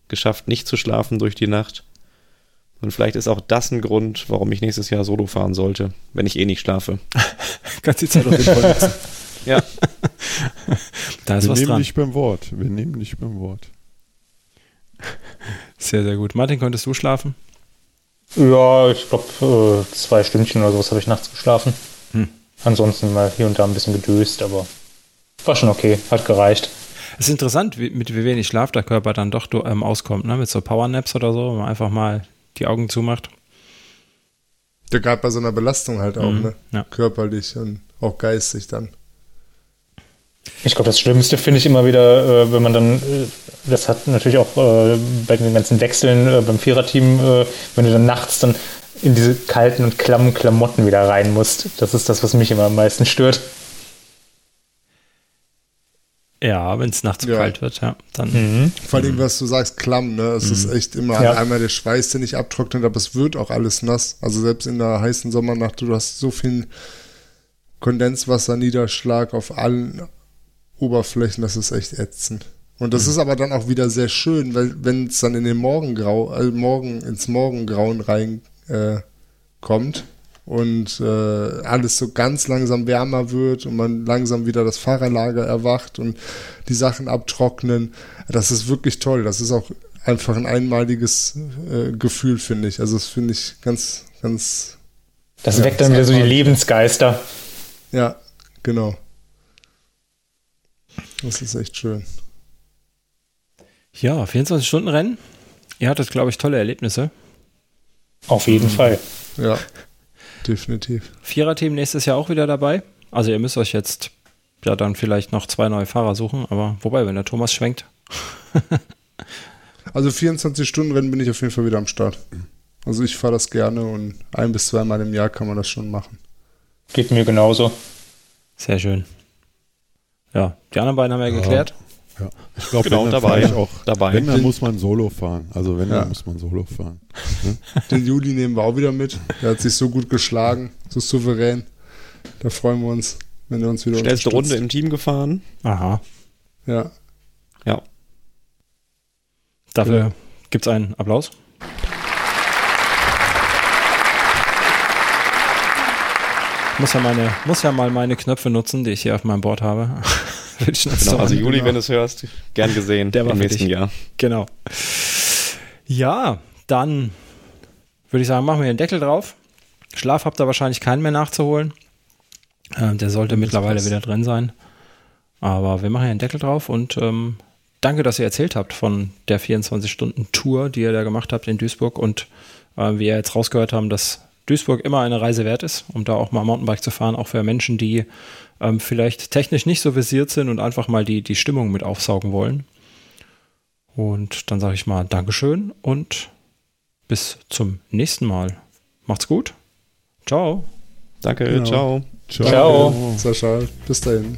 geschafft, nicht zu schlafen durch die Nacht. Und vielleicht ist auch das ein Grund, warum ich nächstes Jahr Solo fahren sollte, wenn ich eh nicht schlafe. [LAUGHS] Kannst die Zeit auf Fall nutzen. [LAUGHS] Ja, Da ist Wir was nehmen dran. dich beim Wort. Wir nehmen dich beim Wort. Sehr, sehr gut. Martin, konntest du schlafen? Ja, ich glaube, äh, zwei Stündchen oder sowas habe ich nachts geschlafen. Hm. Ansonsten mal hier und da ein bisschen gedöst, aber war schon okay, hat gereicht. Es ist interessant, wie, mit wie wenig Schlaf der Körper dann doch ähm, auskommt, ne? Mit so Powernaps oder so, wenn man einfach mal die Augen zumacht. Ja, gerade bei so einer Belastung halt auch, Mhm, ne? ja. Körperlich und auch geistig dann. Ich glaube, das Schlimmste finde ich immer wieder, äh, wenn man dann, äh, das hat natürlich auch äh, bei den ganzen Wechseln äh, beim Viererteam, äh, wenn du dann nachts dann in diese kalten und klammen Klamotten wieder rein musst. Das ist das, was mich immer am meisten stört. Ja, wenn es nachts zu Ja. kalt wird, ja. Dann Mhm. Vor allem, was du sagst, klamm, ne? Es ist echt immer Ja. einmal der Schweiß, der nicht abtrocknet, aber es wird auch alles nass. Also selbst in der heißen Sommernacht, du hast so viel Kondenswasserniederschlag auf allen Oberflächen, das ist echt ätzend. Und das ist aber dann auch wieder sehr schön, weil wenn es dann in den Morgengrau, äh, Morgen ins Morgengrauen rein äh, und äh, alles so ganz langsam wärmer wird und man langsam wieder das Fahrerlager erwacht und die Sachen abtrocknen, das ist wirklich toll. Das ist auch einfach ein einmaliges äh, Gefühl, finde ich. Also das finde ich ganz, ganz, Das Ja, weckt dann wieder so die. Lebensgeister. ja, genau. Das ist echt schön. Ja, 24-Stunden-Rennen. Ihr hattet, glaube ich, tolle Erlebnisse. Auf jeden Fall. Ja, definitiv. Viererteam nächstes Jahr auch wieder dabei. Also ihr müsst euch jetzt ja dann vielleicht noch zwei neue Fahrer suchen, aber wobei, wenn der Thomas schwenkt. [LAUGHS] Also 24 Stunden Rennen bin ich auf jeden Fall wieder am Start. Also ich fahre das gerne und ein bis zweimal im Jahr kann man das schon machen. Geht mir genauso. Sehr schön. Ja, die anderen beiden haben wir ja geklärt. Ja. Ich glaube, Genau, dabei. ich auch Dabei. Wenn, dann muss man Solo fahren. Also wenn, Ja. dann muss man Solo fahren. [LAUGHS] Den Juli nehmen wir auch wieder mit. Der hat sich so gut geschlagen, so souverän. Da freuen wir uns, wenn er uns wieder Schnellste Runde im Team gefahren. Aha. Ja, Ja. Dafür Ja. gibt es einen Applaus. Muss ja, meine, muss ja mal meine Knöpfe nutzen, die ich hier auf meinem Board habe. [LAUGHS] Genau, also. Juli, wenn du es hörst, gern gesehen Der war im nächsten. Jahr. Genau. Ja, dann würde ich sagen, machen wir den Deckel drauf. Schlaf habt ihr wahrscheinlich keinen mehr nachzuholen. Ähm, der sollte mittlerweile passt. wieder drin sein. Aber wir machen hier den Deckel drauf und ähm, danke, dass ihr erzählt habt von der 24-Stunden-Tour, die ihr da gemacht habt in Duisburg und äh, wie ihr jetzt rausgehört haben, dass Duisburg immer eine Reise wert ist, um da auch mal Mountainbike zu fahren, auch für Menschen, die ähm, vielleicht technisch nicht so visiert sind und einfach mal die, die Stimmung mit aufsaugen wollen. Und dann sage ich mal Dankeschön und bis zum nächsten Mal. Macht's gut. Ciao. Danke, Genau. ciao. Ciao. Sascha, bis dahin.